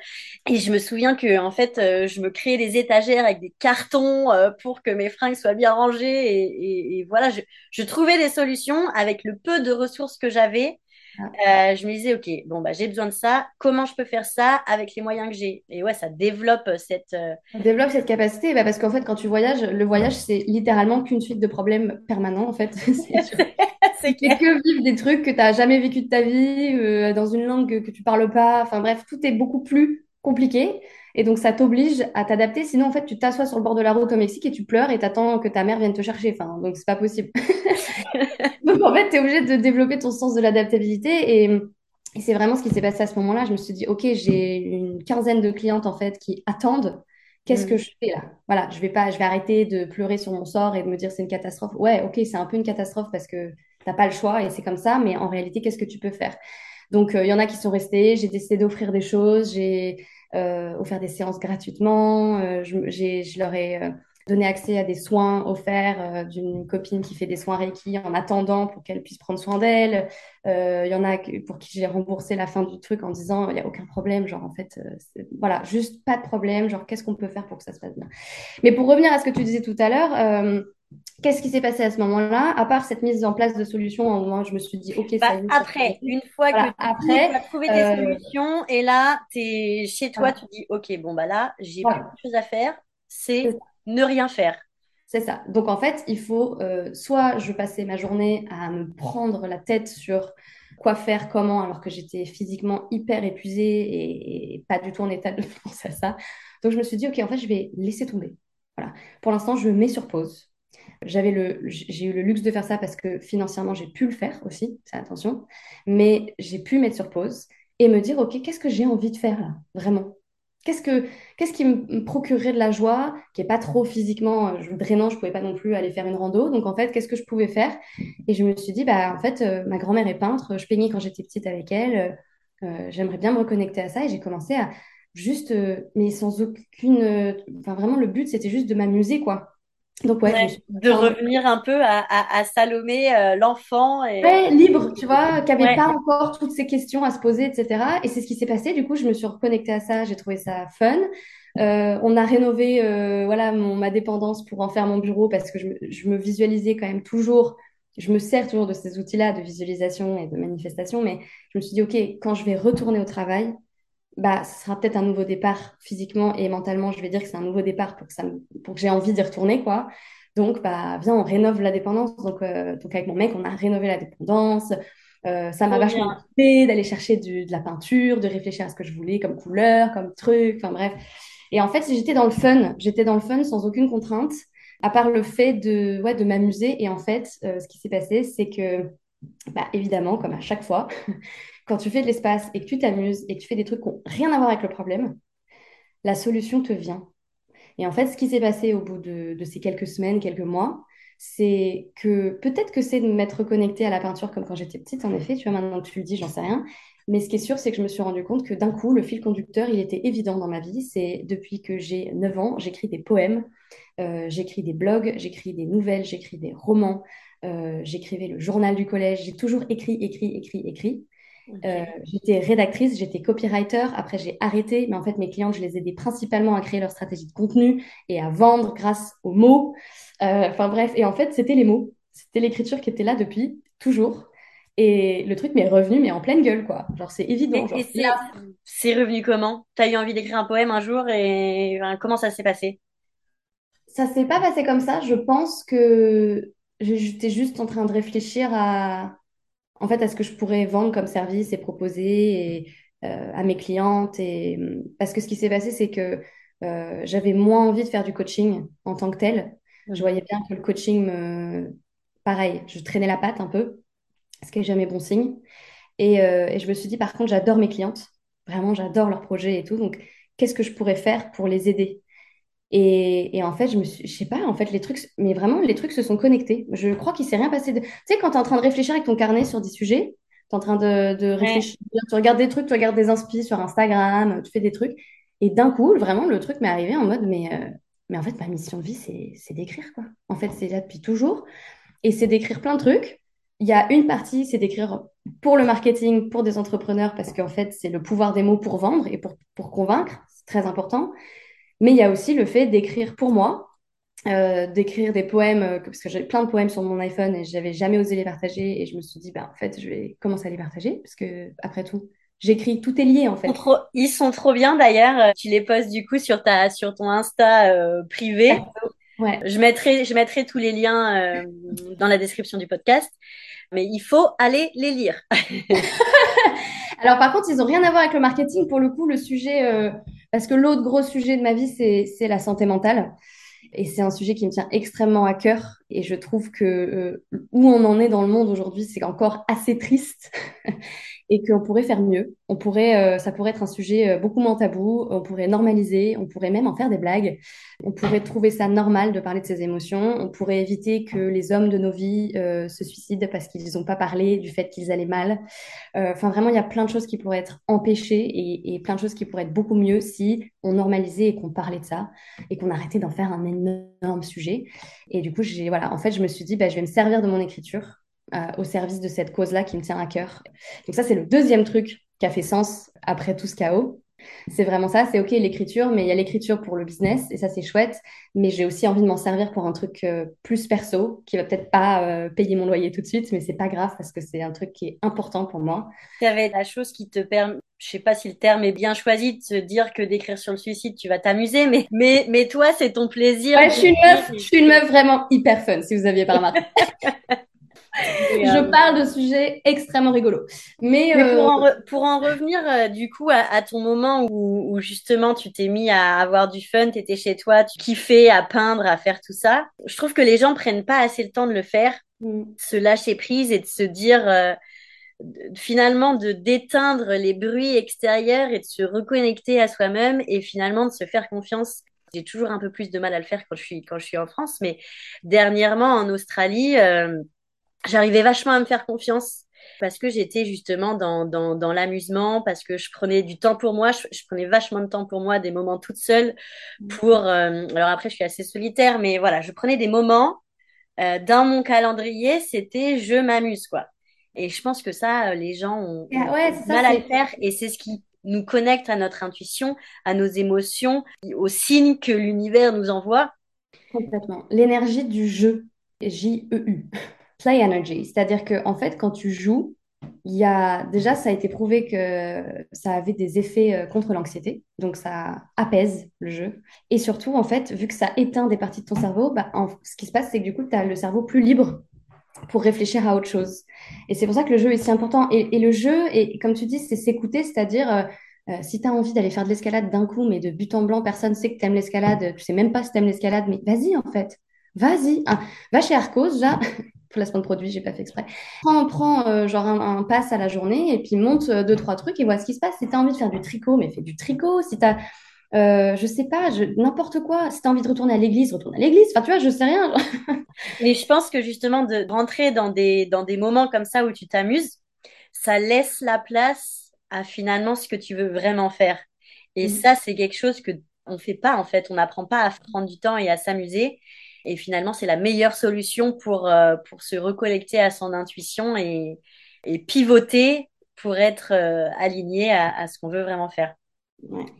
Et je me souviens que, en fait, euh, je me créais des étagères avec des cartons euh, pour que mes fringues soient bien rangées. Et, voilà, je, trouvais des solutions avec le peu de ressources que j'avais. Ah. Euh, je me disais, OK, bon, bah, j'ai besoin de ça. Comment je peux faire ça avec les moyens que j'ai? Et ouais, ça développe cette. Euh,
ça développe cette capacité. Bah, parce qu'en fait, quand tu voyages, le voyage, c'est littéralement qu'une suite de problèmes permanents, en fait. c'est que vivre des trucs que tu n'as jamais vécu de ta vie, euh, dans une langue que, tu parles pas. Enfin bref, tout est beaucoup plus compliqué. Et donc, ça t'oblige à t'adapter. Sinon, en fait, tu t'assois sur le bord de la route au Mexique et tu pleures et t'attends que ta mère vienne te chercher. Enfin, donc, c'est pas possible. donc, en fait, tu es obligé de développer ton sens de l'adaptabilité. Et, et c'est vraiment ce qui s'est passé à ce moment-là. Je me suis dit, OK, j'ai une quinzaine de clientes, en fait, qui attendent. Qu'est-ce mm. que je fais là? Voilà, je vais pas, je vais arrêter de pleurer sur mon sort et de me dire c'est une catastrophe. Ouais, ok, c'est un peu une catastrophe parce que t'as pas le choix et c'est comme ça, mais en réalité, qu'est-ce que tu peux faire? Donc, euh, il y en a qui sont restés, j'ai décidé d'offrir des choses, j'ai euh, offert des séances gratuitement, euh, je, je, leur ai donné accès à des soins offerts d'une copine qui fait des soins Reiki en attendant pour qu'elle puisse prendre soin d'elle. Il y en a pour qui j'ai remboursé la fin du truc en disant il n'y a aucun problème, genre en fait, voilà, juste pas de problème, genre qu'est-ce qu'on peut faire pour que ça se passe bien? Mais pour revenir à ce que tu disais tout à l'heure, Qu'est-ce qui s'est passé à ce moment-là? À part cette mise en place de solutions, au moment je me suis dit, OK, ça
bah, Après, une fois que tu as trouvé des euh, solutions, et là, tu es chez toi, tu dis, OK, bon, bah là, j'ai voilà. plus de choses à faire, c'est ne rien faire.
C'est ça. Donc, en fait, il faut euh, soit je passais ma journée à me prendre la tête sur quoi faire, comment, alors que j'étais physiquement hyper épuisée et, pas du tout en état de penser à ça. Donc, je me suis dit, OK, en fait, je vais laisser tomber. Voilà. Pour l'instant, je mets sur pause. J'avais le, j'ai eu le luxe de faire ça parce que financièrement, j'ai pu le faire aussi, c'est attention. Mais j'ai pu mettre sur pause et me dire, OK, qu'est-ce que j'ai envie de faire là, vraiment? Qu'est-ce, que, qu'est-ce qui me procurerait de la joie, qui n'est pas trop physiquement euh, drainant, je ne pouvais pas non plus aller faire une rando. Donc en fait, qu'est-ce que je pouvais faire? Et je me suis dit, bah, en fait, euh, ma grand-mère est peintre, je peignais quand j'étais petite avec elle, euh, j'aimerais bien me reconnecter à ça. Et j'ai commencé à juste, mais sans aucune... Enfin vraiment, le but, c'était juste de m'amuser, quoi.
Donc ouais, de revenir un peu à, à, Salomé, euh, l'enfant. Et...
Ouais, libre, tu vois, qui n'avait pas encore toutes ces questions à se poser, etc. Et c'est ce qui s'est passé. Du coup, je me suis reconnectée à ça, j'ai trouvé ça fun. Euh, on a rénové euh, voilà, mon, ma dépendance pour en faire mon bureau parce que je me, je me, visualisais quand même toujours, je me sers toujours de ces outils-là de visualisation et de manifestation, mais je me suis dit, OK, quand je vais retourner au travail, bah, ce sera peut-être un nouveau départ physiquement et mentalement. Je vais dire que c'est un nouveau départ pour que, ça pour que j'ai envie d'y retourner, quoi. Donc, bah, viens, on rénove la dépendance. Donc, euh, donc, avec mon mec, on a rénové la dépendance. Euh, ça m'a vachement motivé d'aller chercher du, de la peinture, de réfléchir à ce que je voulais comme couleur, comme truc, enfin bref. Et en fait, j'étais dans le fun. J'étais dans le fun sans aucune contrainte, à part le fait de, ouais, de m'amuser. Et en fait, euh, ce qui s'est passé, c'est que, bah, évidemment, comme à chaque fois, quand tu fais de l'espace et que tu t'amuses et que tu fais des trucs qui n'ont rien à voir avec le problème, la solution te vient. Et en fait, ce qui s'est passé au bout de, ces quelques semaines, quelques mois, c'est que peut-être que c'est de m'être connectée à la peinture comme quand j'étais petite, en effet, tu vois, maintenant que tu le dis, j'en sais rien. Mais ce qui est sûr, c'est que je me suis rendu compte que d'un coup, le fil conducteur, il était évident dans ma vie. C'est depuis que j'ai 9 ans, j'écris des poèmes, euh, j'écris des blogs, j'écris des nouvelles, j'écris des romans, euh, j'écrivais le journal du collège, j'ai toujours écrit, écrit, écrit, écrit. Euh, j'étais rédactrice, j'étais copywriter. Après, j'ai arrêté, mais en fait, mes clientes, je les aidais principalement à créer leur stratégie de contenu et à vendre grâce aux mots. Enfin bref, et en fait, c'était les mots, c'était l'écriture qui était là depuis toujours. Et le truc m'est revenu, mais en pleine gueule, quoi. Genre, c'est évident.
et c'est revenu comment? T'as eu envie d'écrire un poème un jour et comment ça s'est passé?
Ça s'est pas passé comme ça. Je pense que j'étais juste en train de réfléchir à, en fait, à ce que je pourrais vendre comme service et proposer euh, à mes clientes. Et, parce que ce qui s'est passé, c'est que euh, j'avais moins envie de faire du coaching en tant que tel. Je mmh. voyais bien que le coaching me... Pareil, je traînais la patte un peu ce qui n'est jamais bon signe. Euh, et, je me suis dit, par contre, j'adore mes clientes. Vraiment, j'adore leurs projets et tout. Donc, qu'est-ce que je pourrais faire pour les aider? Et, en fait, je me suis, je sais pas, en fait, les trucs, mais vraiment, les trucs se sont connectés. Je crois qu'il s'est rien passé de. Tu sais, quand tu es en train de réfléchir avec ton carnet sur des sujets, tu es en train de, réfléchir, tu regardes des trucs, tu regardes des inspi sur Instagram, tu fais des trucs. Et d'un coup, vraiment, le truc m'est arrivé en mode, mais, euh, mais en fait, ma mission de vie, c'est d'écrire, quoi. En fait, c'est là depuis toujours. Et c'est d'écrire plein de trucs il y a une partie, c'est d'écrire pour le marketing, pour des entrepreneurs, parce qu'en fait, c'est le pouvoir des mots pour vendre et pour, pour convaincre, c'est très important. Mais il y a aussi le fait d'écrire pour moi, euh, d'écrire des poèmes, euh, parce que j'ai plein de poèmes sur mon iPhone et j'avais jamais osé les partager. Et je me suis dit, bah, en fait, je vais commencer à les partager, parce que après tout, j'écris, tout est lié en fait.
Ils sont trop, bien d'ailleurs. Tu les postes du coup sur, ta, sur ton Insta euh, privé. Ouais. Je mettrai, je mettrai tous les liens dans la description du podcast mais il faut aller les lire.
Alors par contre, ils n'ont rien à voir avec le marketing. Pour le coup, le sujet, euh, parce que l'autre gros sujet de ma vie, c'est la santé mentale. Et c'est un sujet qui me tient extrêmement à cœur. Et je trouve que euh, où on en est dans le monde aujourd'hui, c'est encore assez triste. et qu'on pourrait faire mieux. On pourrait, euh, ça pourrait être un sujet euh, beaucoup moins tabou. On pourrait normaliser. On pourrait même en faire des blagues. On pourrait trouver ça normal de parler de ses émotions. On pourrait éviter que les hommes de nos vies euh, se suicident parce qu'ils n'ont pas parlé du fait qu'ils allaient mal. Enfin, vraiment, il y a plein de choses qui pourraient être empêchées et, plein de choses qui pourraient être beaucoup mieux si on normalisait et qu'on parlait de ça et qu'on arrêtait d'en faire un énorme sujet. Et du coup, j'ai, voilà, en fait, je me suis dit, bah, je vais me servir de mon écriture euh, au service de cette cause-là qui me tient à cœur. Donc ça, c'est le deuxième truc qui a fait sens après tout ce chaos. C'est vraiment ça, c'est ok l'écriture, mais il y a l'écriture pour le business et ça c'est chouette. Mais j'ai aussi envie de m'en servir pour un truc euh, plus perso qui va peut-être pas euh, payer mon loyer tout de suite, mais c'est pas grave parce que c'est un truc qui est important pour moi.
Tu avais la chose qui te permet, je sais pas si le terme est bien choisi, de se dire que d'écrire sur le suicide tu vas t'amuser, mais mais mais toi c'est ton plaisir.
Ouais, je suis une meuf, je suis une meuf vraiment hyper fun si vous aviez pas remarqué. je euh, parle de sujets extrêmement rigolos. Mais,
euh, pour, en revenir euh, du coup à, ton moment où, justement tu t'es mis à avoir du fun, tu étais chez toi, tu kiffais à peindre, à faire tout ça, je trouve que les gens prennent pas assez le temps de le faire, mm. se lâcher prise et de se dire finalement de d'éteindre les bruits extérieurs et de se reconnecter à soi-même et finalement de se faire confiance j'ai toujours un peu plus de mal à le faire quand je suis quand je suis en France mais dernièrement en Australie j'arrivais vachement à me faire confiance parce que j'étais justement dans, dans, dans l'amusement, parce que je prenais du temps pour moi, je, prenais vachement de temps pour moi, des moments toute seule pour... Euh, alors après, je suis assez solitaire, mais voilà, je prenais des moments euh, dans mon calendrier, c'était je m'amuse, quoi. Et je pense que ça, euh, les gens ont, ah mal à le faire et c'est ce qui nous connecte à notre intuition, à nos émotions, aux signes que l'univers nous envoie.
Complètement. L'énergie du jeu, J-E-U play energy. C'est-à-dire que en fait, quand tu joues, il y a déjà, ça a été prouvé que ça avait des effets euh, contre l'anxiété, donc ça apaise le jeu. Et surtout, en fait, vu que ça éteint des parties de ton cerveau, bah, ce qui se passe, c'est que du coup, tu as le cerveau plus libre pour réfléchir à autre chose. Et c'est pour ça que le jeu est si important. Et, le jeu, et comme tu dis, c'est s'écouter, c'est-à-dire euh, euh, si tu as envie d'aller faire de l'escalade d'un coup, mais de but en blanc, personne ne sait que tu aimes l'escalade, tu sais même pas si tu aimes l'escalade, mais vas-y en fait, vas-y, hein. va chez Arcos, déjà, placement de produit, j'ai pas fait exprès. Prends, prends euh, genre un, pass à la journée et puis monte euh, deux, trois trucs et vois ce qui se passe. Si tu as envie de faire du tricot, mais fais du tricot. Si tu euh, je sais pas, n'importe quoi. Si tu as envie de retourner à l'église, retourne à l'église. Enfin, tu vois, je sais rien.
mais je pense que justement, de rentrer dans des, dans des moments comme ça où tu t'amuses, ça laisse la place à finalement ce que tu veux vraiment faire. Et mm. ça, c'est quelque chose que on fait pas en fait. On n'apprend pas à prendre du temps et à s'amuser. Et finalement, c'est la meilleure solution pour, euh, pour se recollecter à son intuition et, et pivoter pour être euh, aligné à, ce qu'on veut vraiment faire.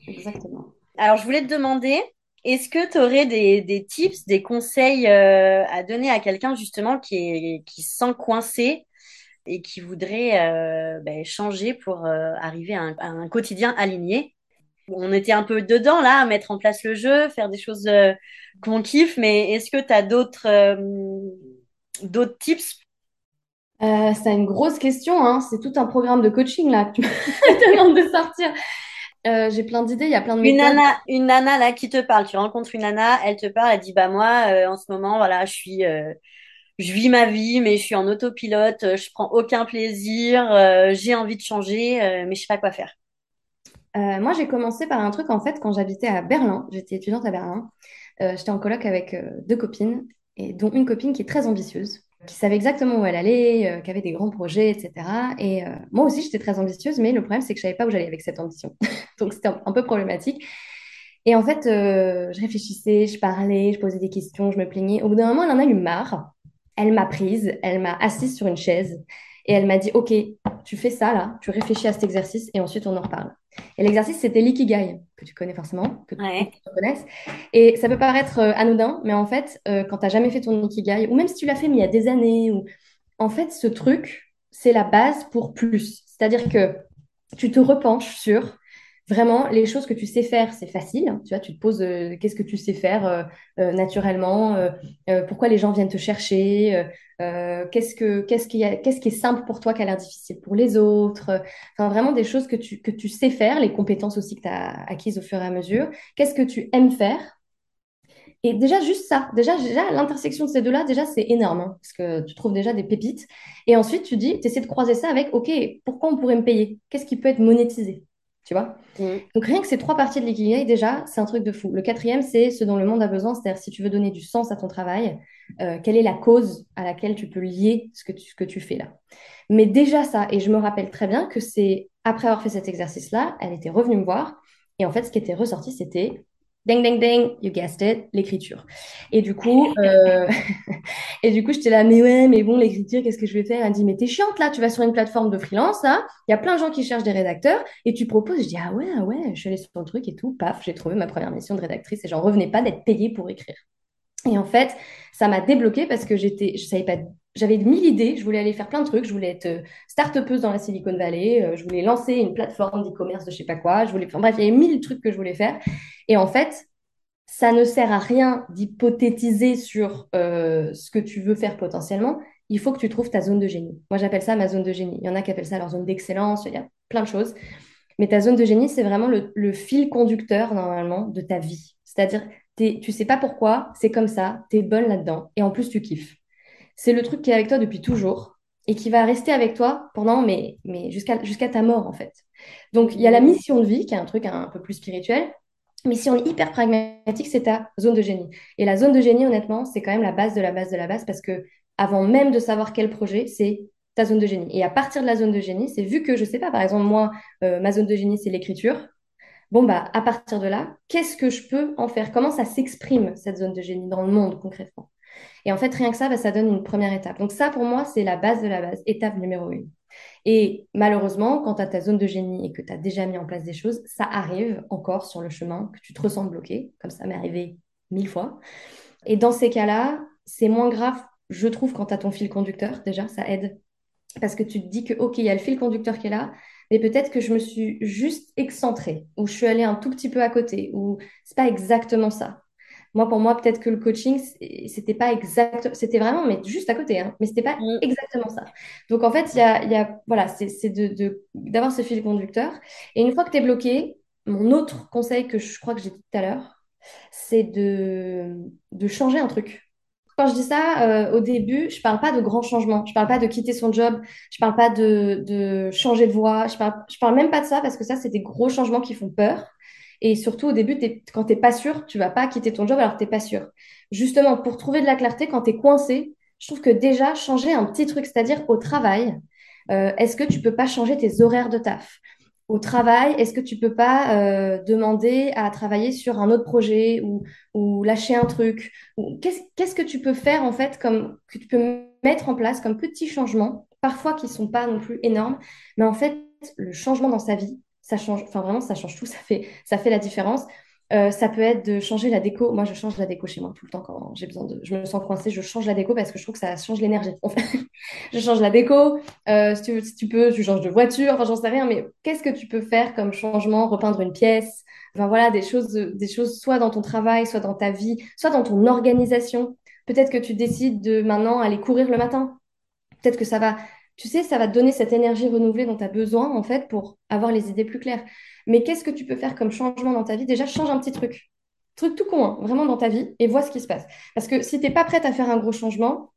exactement.
Alors, je voulais te demander, est-ce que tu aurais des, tips, des conseils euh, à donner à quelqu'un justement qui, est, se sent coincé et qui voudrait ben, changer pour arriver à un, quotidien aligné? On était un peu dedans là, à mettre en place le jeu, faire des choses euh, qu'on kiffe, mais est-ce que tu as d'autres euh, tips?
Euh, C'est une grosse question, hein. c'est tout un programme de coaching là que tu de sortir. J'ai plein d'idées, il y a plein de
une nana, une nana là qui te parle, tu rencontres une nana, elle te parle, elle dit bah moi en ce moment voilà je suis je vis ma vie, mais je suis en autopilote, je prends aucun plaisir, j'ai envie de changer, mais je sais pas quoi faire.
Euh, moi, j'ai commencé par un truc, en fait, quand j'habitais à Berlin, j'étais étudiante à Berlin, euh, j'étais en coloc avec euh, deux copines, et dont une copine qui est très ambitieuse, qui savait exactement où elle allait, qui avait des grands projets, etc. Et moi aussi, j'étais très ambitieuse, mais le problème, c'est que je savais pas où j'allais avec cette ambition. Donc, c'était un, peu problématique. Et en fait, je réfléchissais, je parlais, je posais des questions, je me plaignais. Au bout d'un moment, elle en a eu marre. Elle m'a prise, elle m'a assise sur une chaise et elle m'a dit, OK, tu fais ça là, tu réfléchis à cet exercice et ensuite on en reparle. Et l'exercice, c'était l'ikigai, que tu connais forcément, que tu connaisses. Et ça peut paraître euh, anodin, mais en fait, euh, quand tu n'as jamais fait ton ikigai, ou même si tu l'as fait mais il y a des années, ou... en fait, ce truc, c'est la base pour plus. C'est-à-dire que tu te repenches sur vraiment les choses que tu sais faire, c'est facile. Hein. tu vois, tu te poses euh, qu'est-ce que tu sais faire naturellement, pourquoi les gens viennent te chercher, euh, qu'est-ce que qu'est-ce qui qu'est-ce qui est simple pour toi qui a l'air difficile pour les autres enfin vraiment des choses que tu que tu sais faire les compétences aussi que tu as acquises au fur et à mesure. Qu'est-ce que tu aimes faire? Et déjà juste ça. Déjà déjà l'intersection de ces deux là déjà c'est énorme hein, parce que tu trouves déjà des pépites. Et ensuite tu dis tu essaies de croiser ça avec ok pourquoi on pourrait me payer? Qu'est-ce qui peut être monétisé? Tu vois mm. Donc rien que ces trois parties de l'ikigai, déjà, c'est un truc de fou. Le quatrième, c'est ce dont le monde a besoin, c'est-à-dire si tu veux donner du sens à ton travail, euh, quelle est la cause à laquelle tu peux lier ce que tu, que tu fais là? Mais déjà ça, et je me rappelle très bien que c'est après avoir fait cet exercice-là, elle était revenue me voir, et en fait, ce qui était ressorti, c'était Ding, ding, ding, you guessed it, l'écriture. Et du coup, euh... et du coup, j'étais là, mais ouais, mais bon, l'écriture, qu'est-ce que je vais faire? Elle dit, mais t'es chiante là, tu vas sur une plateforme de freelance, là, il y a plein de gens qui cherchent des rédacteurs, et tu proposes. Je dis, ah ouais, ah ouais, je suis allée sur le truc et tout, paf, j'ai trouvé ma première mission de rédactrice et j'en revenais pas d'être payée pour écrire. Et en fait, ça m'a débloqué parce que j'étais, je savais pas, j'avais mille idées, je voulais aller faire plein de trucs, je voulais être euh, start-upeuse dans la Silicon Valley, euh, je voulais lancer une plateforme d'e-commerce de je sais pas quoi, je voulais, enfin bref, il y avait mille trucs que je voulais faire. Et en fait, ça ne sert à rien d'hypothétiser sur euh, ce que tu veux faire potentiellement. Il faut que tu trouves ta zone de génie. Moi, j'appelle ça ma zone de génie. Il y en a qui appellent ça leur zone d'excellence. Il y a plein de choses. Mais ta zone de génie, c'est vraiment le, fil conducteur, normalement, de ta vie. C'est-à-dire, tu sais pas pourquoi, c'est comme ça, tu es bonne là-dedans. Et en plus, tu kiffes. C'est le truc qui est avec toi depuis toujours et qui va rester avec toi pendant, mais, mais jusqu'à jusqu'à ta mort, en fait. Donc, il y a la mission de vie, qui est un truc un peu plus spirituel, mais si on est hyper pragmatique, c'est ta zone de génie. Et la zone de génie, honnêtement, c'est quand même la base de la base de la base parce que avant même de savoir quel projet, c'est ta zone de génie. Et à partir de la zone de génie, c'est vu que je sais pas, par exemple, moi, euh, ma zone de génie, c'est l'écriture. Bon, bah, à partir de là, qu'est-ce que je peux en faire? Comment ça s'exprime, cette zone de génie, dans le monde, concrètement? Et en fait, rien que ça, bah, ça donne une première étape. Donc ça, pour moi, c'est la base de la base, étape numéro une. Et malheureusement, quand tu as ta zone de génie et que tu as déjà mis en place des choses, ça arrive encore sur le chemin que tu te ressens bloqué, comme ça m'est arrivé mille fois. Et dans ces cas-là, c'est moins grave, je trouve, quand tu as ton fil conducteur, déjà, ça aide. Parce que tu te dis que, OK, il y a le fil conducteur qui est là, mais peut-être que je me suis juste excentrée, ou je suis allée un tout petit peu à côté, ou c'est pas exactement ça. Moi, pour moi, peut-être que le coaching, c'était pas exact, c'était vraiment, mais juste à côté, hein, mais c'était pas mm. exactement ça. Donc, en fait, il y a, voilà, c'est de, d'avoir ce fil conducteur. Et une fois que tu es bloqué, mon autre conseil que je crois que j'ai dit tout à l'heure, c'est de, de changer un truc. quand je dis ça, euh, au début, je parle pas de grands changements. Je parle pas de quitter son job. Je parle pas de, de changer de voie. Je parle, je parle même pas de ça parce que ça, c'est des gros changements qui font peur. Et surtout, au début, quand tu n'es pas sûr, tu vas pas quitter ton job alors que tu n'es pas sûr. Justement, pour trouver de la clarté, quand tu es coincé, je trouve que déjà, changer un petit truc, c'est-à-dire au travail, euh, est-ce que tu peux pas changer tes horaires de taf? Au travail, est-ce que tu peux pas euh, demander à travailler sur un autre projet ou, lâcher un truc? Qu'est-ce que tu peux faire en fait comme que tu peux mettre en place comme petits changements, parfois qui sont pas non plus énormes, mais en fait, le changement dans sa vie, ça change, enfin vraiment, ça change tout, ça fait, ça fait la différence. Euh, ça peut être de changer la déco. Moi, je change la déco chez moi tout le temps quand j'ai besoin de. Je me sens coincée, je change la déco parce que je trouve que ça change l'énergie. Je change la déco. Euh, si tu veux- si tu peux, tu changes de voiture. Enfin, j'en sais rien. Mais qu'est-ce que tu peux faire comme changement? Repeindre une pièce? Enfin, voilà, des choses, des choses soit dans ton travail, soit dans ta vie, soit dans ton organisation. Peut-être que tu décides de maintenant aller courir le matin. Peut-être que ça va, tu sais, ça va te donner cette énergie renouvelée dont tu as besoin, en fait, pour avoir les idées plus claires. Mais qu'est-ce que tu peux faire comme changement dans ta vie? Déjà, change un petit truc. Truc tout con, hein, vraiment dans ta vie, et vois ce qui se passe. Parce que si tu n'es pas prête à faire un gros changement,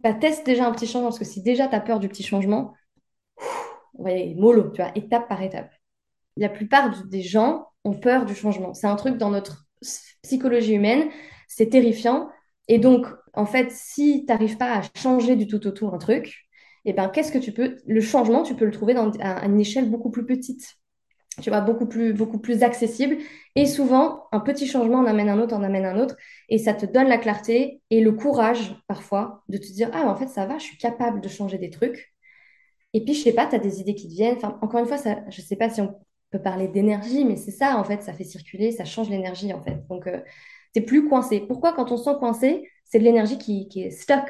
bah, teste déjà un petit changement. Parce que si déjà tu as peur du petit changement, on va mollo, tu vois, étape par étape. La plupart des gens ont peur du changement. C'est un truc dans notre psychologie humaine, c'est terrifiant. Et donc, en fait, si tu n'arrives pas à changer du tout au tout un truc, eh ben, qu'est-ce que tu peux... Le changement, tu peux le trouver dans, à, à une échelle beaucoup plus petite. Tu vois, beaucoup plus, beaucoup plus accessible. Et souvent, un petit changement en amène un autre, en amène un autre. Et ça te donne la clarté et le courage, parfois, de te dire, ah, en fait, ça va, je suis capable de changer des trucs. Et puis, je sais pas, tu as des idées qui te viennent. Enfin, encore une fois, ça, je sais pas si on peut parler d'énergie, mais c'est ça, en fait, ça fait circuler, ça change l'énergie, en fait. Donc, euh, tu plus coincé. Pourquoi, quand on se sent coincé, c'est de l'énergie qui, qui est stock.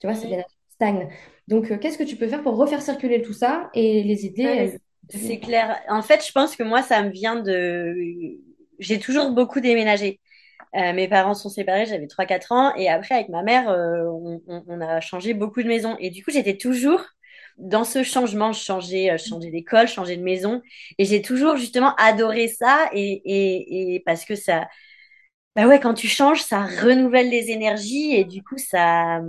Tu vois, c'est de l'énergie qui stagne. Donc, euh, qu'est-ce que tu peux faire pour refaire circuler tout ça et les elles
c'est clair. En fait, je pense que moi, ça me vient de... J'ai toujours beaucoup déménagé. Euh, mes parents sont séparés, j'avais trois quatre ans. Et après, avec ma mère, euh, on, on- on a changé beaucoup de maisons. Et du coup, j'étais toujours dans ce changement, changer, changer d'école, changer de maison. Et j'ai toujours justement adoré ça. Et, et, et parce que ça... Bah ouais, quand tu changes, ça renouvelle les énergies. Et du coup, ça...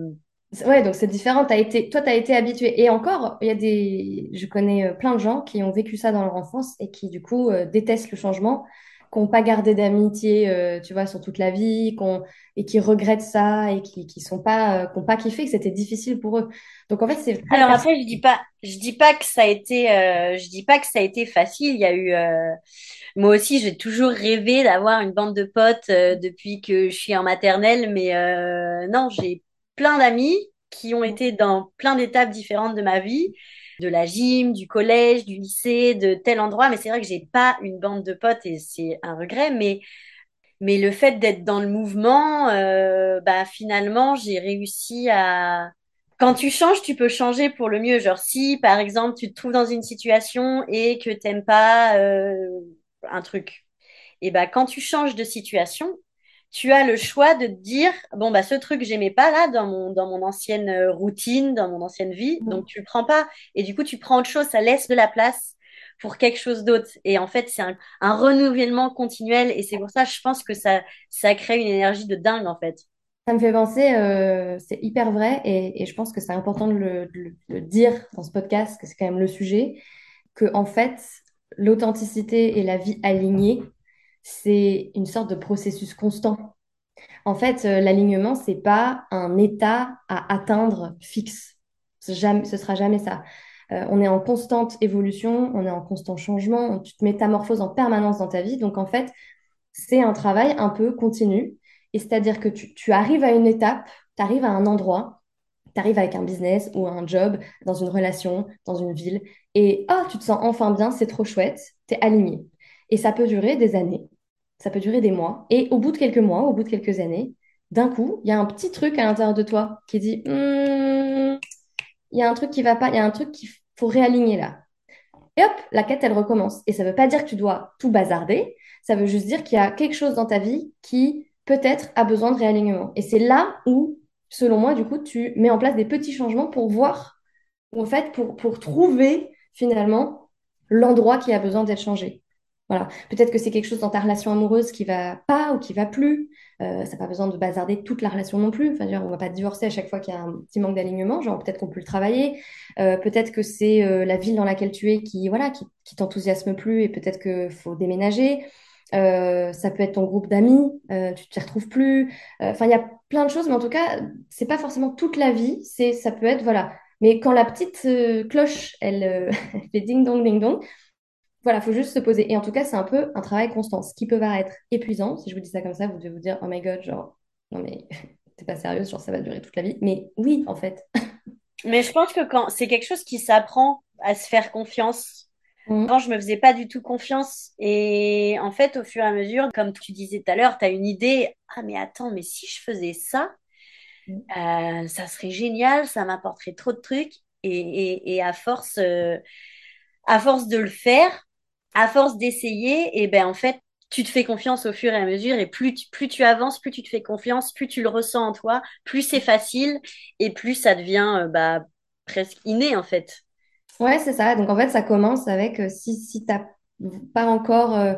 Ouais, donc c'est différent. T'as été, toi, tu as été habitué. Et encore, il y a des, je connais euh, plein de gens qui ont vécu ça dans leur enfance et qui, du coup, euh, détestent le changement, qui n'ont pas gardé d'amitié, euh, tu vois, sur toute la vie, qu'on- et qui regrettent ça et qui, qui sont pas, euh, qui n'ont pas kiffé, que c'était difficile pour eux. Donc, en fait, c'est
Alors après, je dis pas, je dis pas que ça a été, euh, je dis pas que ça a été facile. Il y a eu, euh, moi aussi, j'ai toujours rêvé d'avoir une bande de potes euh, depuis que je suis en maternelle, mais euh, non, j'ai plein d'amis qui ont été dans plein d'étapes différentes de ma vie, de la gym, du collège, du lycée, de tel endroit. Mais c'est vrai que j'ai pas une bande de potes et c'est un regret. Mais mais le fait d'être dans le mouvement, euh, bah finalement, j'ai réussi à quand tu changes, tu peux changer pour le mieux. Genre, si, par exemple, tu te trouves dans une situation et que t'aimes pas euh, un truc, et ben quand tu changes de situation, tu as le choix de te dire, bon, bah, ce truc, j'aimais pas là dans mon, dans mon ancienne euh, routine, dans mon ancienne vie, donc tu le prends pas. Et du coup, tu prends autre chose, ça laisse de la place pour quelque chose d'autre. Et en fait, c'est un, un renouvellement continuel. Et c'est pour ça, je pense que ça, ça crée une énergie de dingue, en fait.
ça me fait penser, euh, c'est hyper vrai et, et je pense que c'est important de le- de le dire dans ce podcast, que c'est quand même le sujet, que en fait, l'authenticité et la vie alignée, c'est une sorte de processus constant. En fait, euh, l'alignement, c'est pas un état à atteindre fixe. Jamais, ce sera jamais ça. Euh, on est en constante évolution, on est en constant changement, tu te métamorphoses en permanence dans ta vie. Donc, en fait, c'est un travail un peu continu. Et c'est-à-dire que tu, arrives à une étape, tu arrives à un endroit, tu arrives avec un business ou un job, dans une relation, dans une ville, et oh, tu te sens enfin bien, c'est trop chouette, tu es aligné. Et ça peut durer des années, ça peut durer des mois. Et au bout de quelques mois, au bout de quelques années, d'un coup, il y a un petit truc à l'intérieur de toi qui dit, Hmm, il y a un truc qui va pas, il y a un truc qu'il faut réaligner là. Et hop, la quête, elle recommence. Et ça ne veut pas dire que tu dois tout bazarder, ça veut juste dire qu'il y a quelque chose dans ta vie qui peut-être a besoin de réalignement. Et c'est là où, selon moi, du coup, tu mets en place des petits changements pour voir, en fait, pour, pour trouver finalement l'endroit qui a besoin d'être changé. Voilà. Peut-être que c'est quelque chose dans ta relation amoureuse qui va pas ou qui va plus. Euh, ça n'a pas besoin de bazarder toute la relation non plus. Enfin, on ne va pas divorcer à chaque fois qu'il y a un petit manque d'alignement. Genre, peut-être qu'on peut le travailler. Euh, peut-être que c'est euh, la ville dans laquelle tu es qui, voilà, qui, qui t'enthousiasme plus et peut-être qu'il faut déménager. ça peut être ton groupe d'amis, tu t'y retrouves plus. Enfin, il y a plein de choses, mais en tout cas, c'est pas forcément toute la vie. C'est, ça peut être, voilà. Mais quand la petite cloche, elle fait ding dong ding dong, voilà, il faut juste se poser. Et en tout cas, c'est un peu un travail constant, ce qui peut paraître épuisant. Si je vous dis ça comme ça, vous devez vous dire, oh my god, genre, non mais t'es pas sérieuse, genre ça va durer toute la vie. Mais oui, en fait.
mais je pense que quand c'est quelque chose qui s'apprend à se faire confiance. Mmh. Avant, je me faisais pas du tout confiance. Et en fait, au fur et à mesure, comme tu disais tout à l'heure, tu as une idée. Ah, mais attends, mais si je faisais ça, mmh. euh, ça serait génial, ça m'apporterait trop de trucs. Et, et, à force, euh, à force de le faire, à force d'essayer, et ben en fait, tu te fais confiance au fur et à mesure, et plus tu, plus tu avances, plus tu te fais confiance, plus tu le ressens en toi, plus c'est facile, et plus ça devient euh, bah, presque inné en fait.
Ouais, c'est ça. Donc en fait, ça commence avec euh, si, si tu n'as pas encore, euh,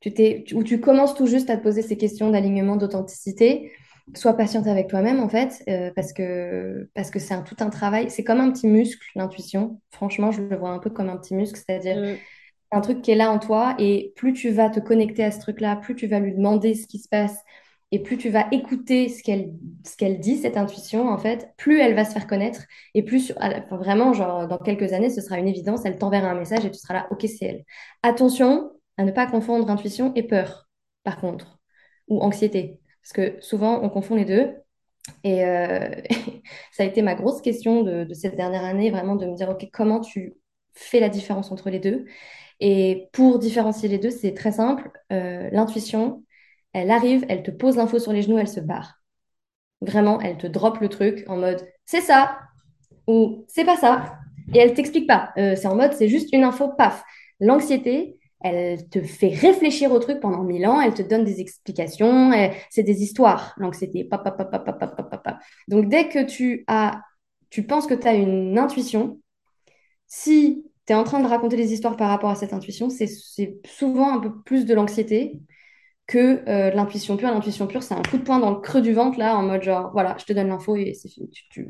tu t'es, ou tu commences tout juste à te poser ces questions d'alignement, d'authenticité, sois patiente avec toi-même en fait, parce que parce que c'est un, tout un travail. C'est comme un petit muscle, l'intuition. Franchement, je le vois un peu comme un petit muscle, c'est-à-dire mm un truc qui est là en toi et plus tu vas te connecter à ce truc-là, plus tu vas lui demander ce qui se passe et plus tu vas écouter ce qu'elle ce dit, cette intuition, en fait, plus elle va se faire connaître et plus vraiment, genre, dans quelques années, ce sera une évidence, elle t'enverra un message et tu seras là, ok, c'est elle. Attention à ne pas confondre intuition et peur, par contre, ou anxiété, parce que souvent on confond les deux. Et euh, ça a été ma grosse question de, de cette dernière année, vraiment de me dire, ok, comment tu fais la différence entre les deux et pour différencier les deux, c'est très simple. Euh, l'intuition, elle arrive, elle te pose l'info sur les genoux, elle se barre. Vraiment, elle te drop le truc en mode c'est ça ou c'est pas ça. Et elle t'explique pas. Euh, c'est en mode c'est juste une info, paf. L'anxiété, elle te fait réfléchir au truc pendant mille ans, elle te donne des explications, c'est des histoires, l'anxiété. Donc dès que tu as, tu penses que tu as une intuition, si tu es en train de raconter des histoires par rapport à cette intuition, c'est souvent un peu plus de l'anxiété que euh, l'intuition pure. L'intuition pure, c'est un coup de poing dans le creux du ventre, là, en mode genre, voilà, je te donne l'info et c'est fini, tu,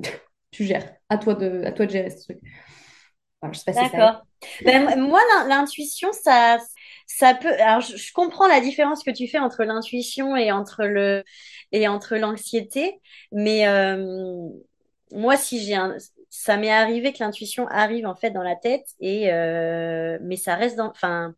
tu, gères. À toi, de, à toi de gérer ce truc.
D'accord. Ben, moi, l'intuition, ça, ça peut. Alors, je, comprends la différence que tu fais entre l'intuition et entre le et entre l'anxiété, mais euh, moi, si j'ai un, ça m'est arrivé que l'intuition arrive en fait dans la tête et euh, mais ça reste dans enfin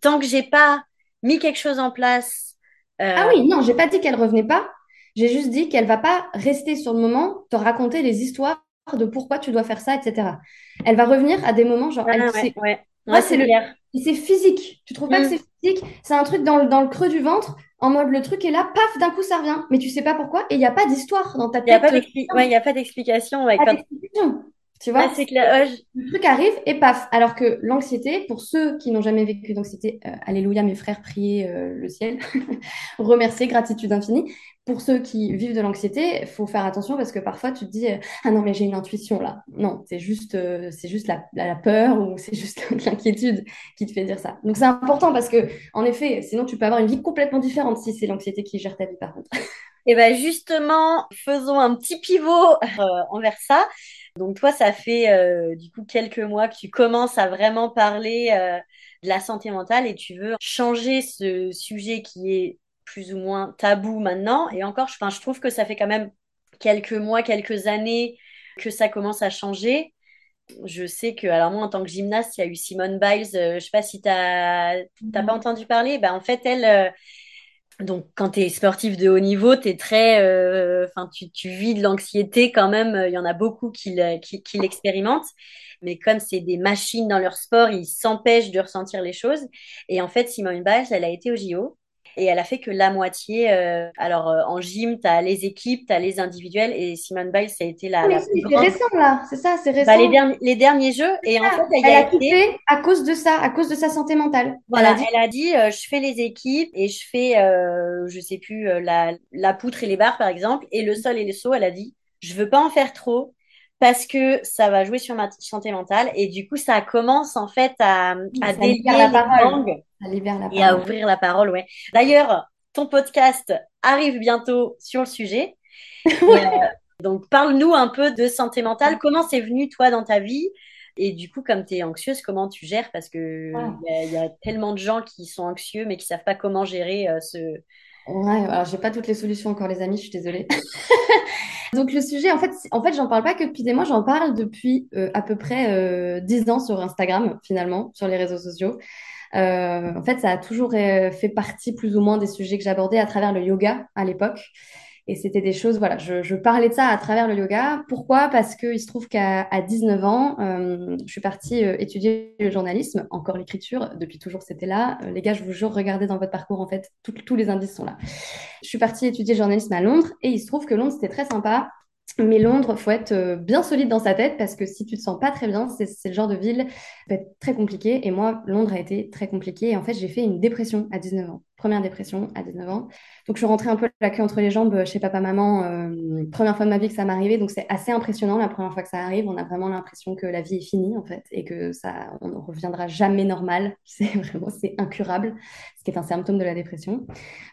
tant que j'ai pas mis quelque chose en place
euh, ah oui non j'ai pas dit qu'elle revenait pas j'ai juste dit qu'elle va pas rester sur le moment te raconter les histoires de pourquoi tu dois faire ça etc elle va revenir à des moments genre
elle,
ouais,
ouais. C'est le
c'est physique tu trouves pas que mm. c'est physique? C'est un truc dans le, dans le creux du ventre en mode le truc est là, paf, d'un coup ça revient. Mais tu sais pas pourquoi et il n'y a pas d'histoire dans ta tête.
Il n'y a pas d'explication. Ouais,
tu vois, c'est clair. Le truc arrive et paf. Alors que l'anxiété, pour ceux qui n'ont jamais vécu d'anxiété, euh, alléluia, mes frères, priez euh, le ciel, remercier, gratitude infinie. Pour ceux qui vivent de l'anxiété, il faut faire attention parce que parfois tu te dis euh, ah non mais j'ai une intuition là. Non, c'est juste c'est juste la, la, peur ou c'est juste l'inquiétude qui te fait dire ça. Donc c'est important parce que en effet, sinon tu peux avoir une vie complètement différente si c'est l'anxiété qui gère ta vie par contre.
Et eh ben justement, faisons un petit pivot envers ça. Donc toi, ça fait euh, du coup quelques mois que tu commences à vraiment parler euh, de la santé mentale et tu veux changer ce sujet qui est plus ou moins tabou maintenant. Et encore, je, je trouve que ça fait quand même quelques mois, quelques années que ça commence à changer. Je sais que, alors moi, en tant que gymnaste, il y a eu Simone Biles. Euh, je sais pas si tu n'as pas entendu parler. Ben, en fait, elle, donc, quand tu es sportif de haut niveau, es très, euh, tu, tu, vis de l'anxiété quand même. Il y en a beaucoup qui, qui, qui l'expérimentent. Mais comme c'est des machines dans leur sport, ils s'empêchent de ressentir les choses. Et en fait, Simone Biles, elle a été au JO et elle a fait que la moitié. Euh, alors euh, en gym, tu as les équipes, tu as les individuels et Simone Biles, ça a été la,
oui,
c'est
récent là, c'est ça, c'est
bah, récent. les, derniers, jeux et en fait,
elle, a, quitté à cause de ça, à cause de sa santé mentale.
Voilà, elle a dit, euh, je fais les équipes et je fais, je sais plus, la, la poutre et les barres par exemple et le sol et les sauts. Elle a dit, je veux pas en faire trop
parce que ça va jouer sur ma santé mentale et du coup ça commence en fait à, à délier
la
les
parole.
langues
la
et à ouvrir la parole, ouais. D'ailleurs, ton podcast arrive bientôt sur le sujet. Et, euh, donc parle-nous un peu de santé mentale. Comment c'est venu toi dans ta vie? Et du coup, comme tu es anxieuse, comment tu gères? Parce que
Ah.
y a tellement de gens qui sont anxieux mais qui savent pas comment gérer euh, ce.
Ouais, alors j'ai pas toutes les solutions encore, les amis, je suis désolée. Donc le sujet, en fait, en fait, j'en parle pas que depuis des mois, j'en parle depuis euh, à peu près euh, 10 ans sur Instagram, finalement, sur les réseaux sociaux. Euh, en fait, ça a toujours euh, fait partie plus ou moins des sujets que j'abordais à travers le yoga à l'époque. Et c'était des choses, voilà, je, je parlais de ça à travers le yoga. Pourquoi? Parce qu'il se trouve qu'à à 19 ans, euh, je suis partie euh, étudier le journalisme, encore l'écriture, depuis toujours c'était là. Euh, les gars, je vous jure, regardez dans votre parcours, en fait, tous les indices sont là. Je suis partie étudier le journalisme à Londres et il se trouve que Londres, c'était très sympa. Mais Londres, faut être bien solide dans sa tête parce que si tu te sens pas très bien, c'est le genre de ville peut être très compliqué. Et moi, Londres a été très compliqué. Et en fait, j'ai fait une dépression à 19 ans. Première dépression à 19 ans. Donc, je suis rentrée un peu la queue entre les jambes chez papa-maman. euh, première fois de ma vie que ça m'arrivait. Donc, c'est assez impressionnant la première fois que ça arrive. On a vraiment l'impression que la vie est finie, en fait, et que ça, on ne reviendra jamais normal. C'est vraiment, c'est incurable, ce qui est un symptôme de la dépression.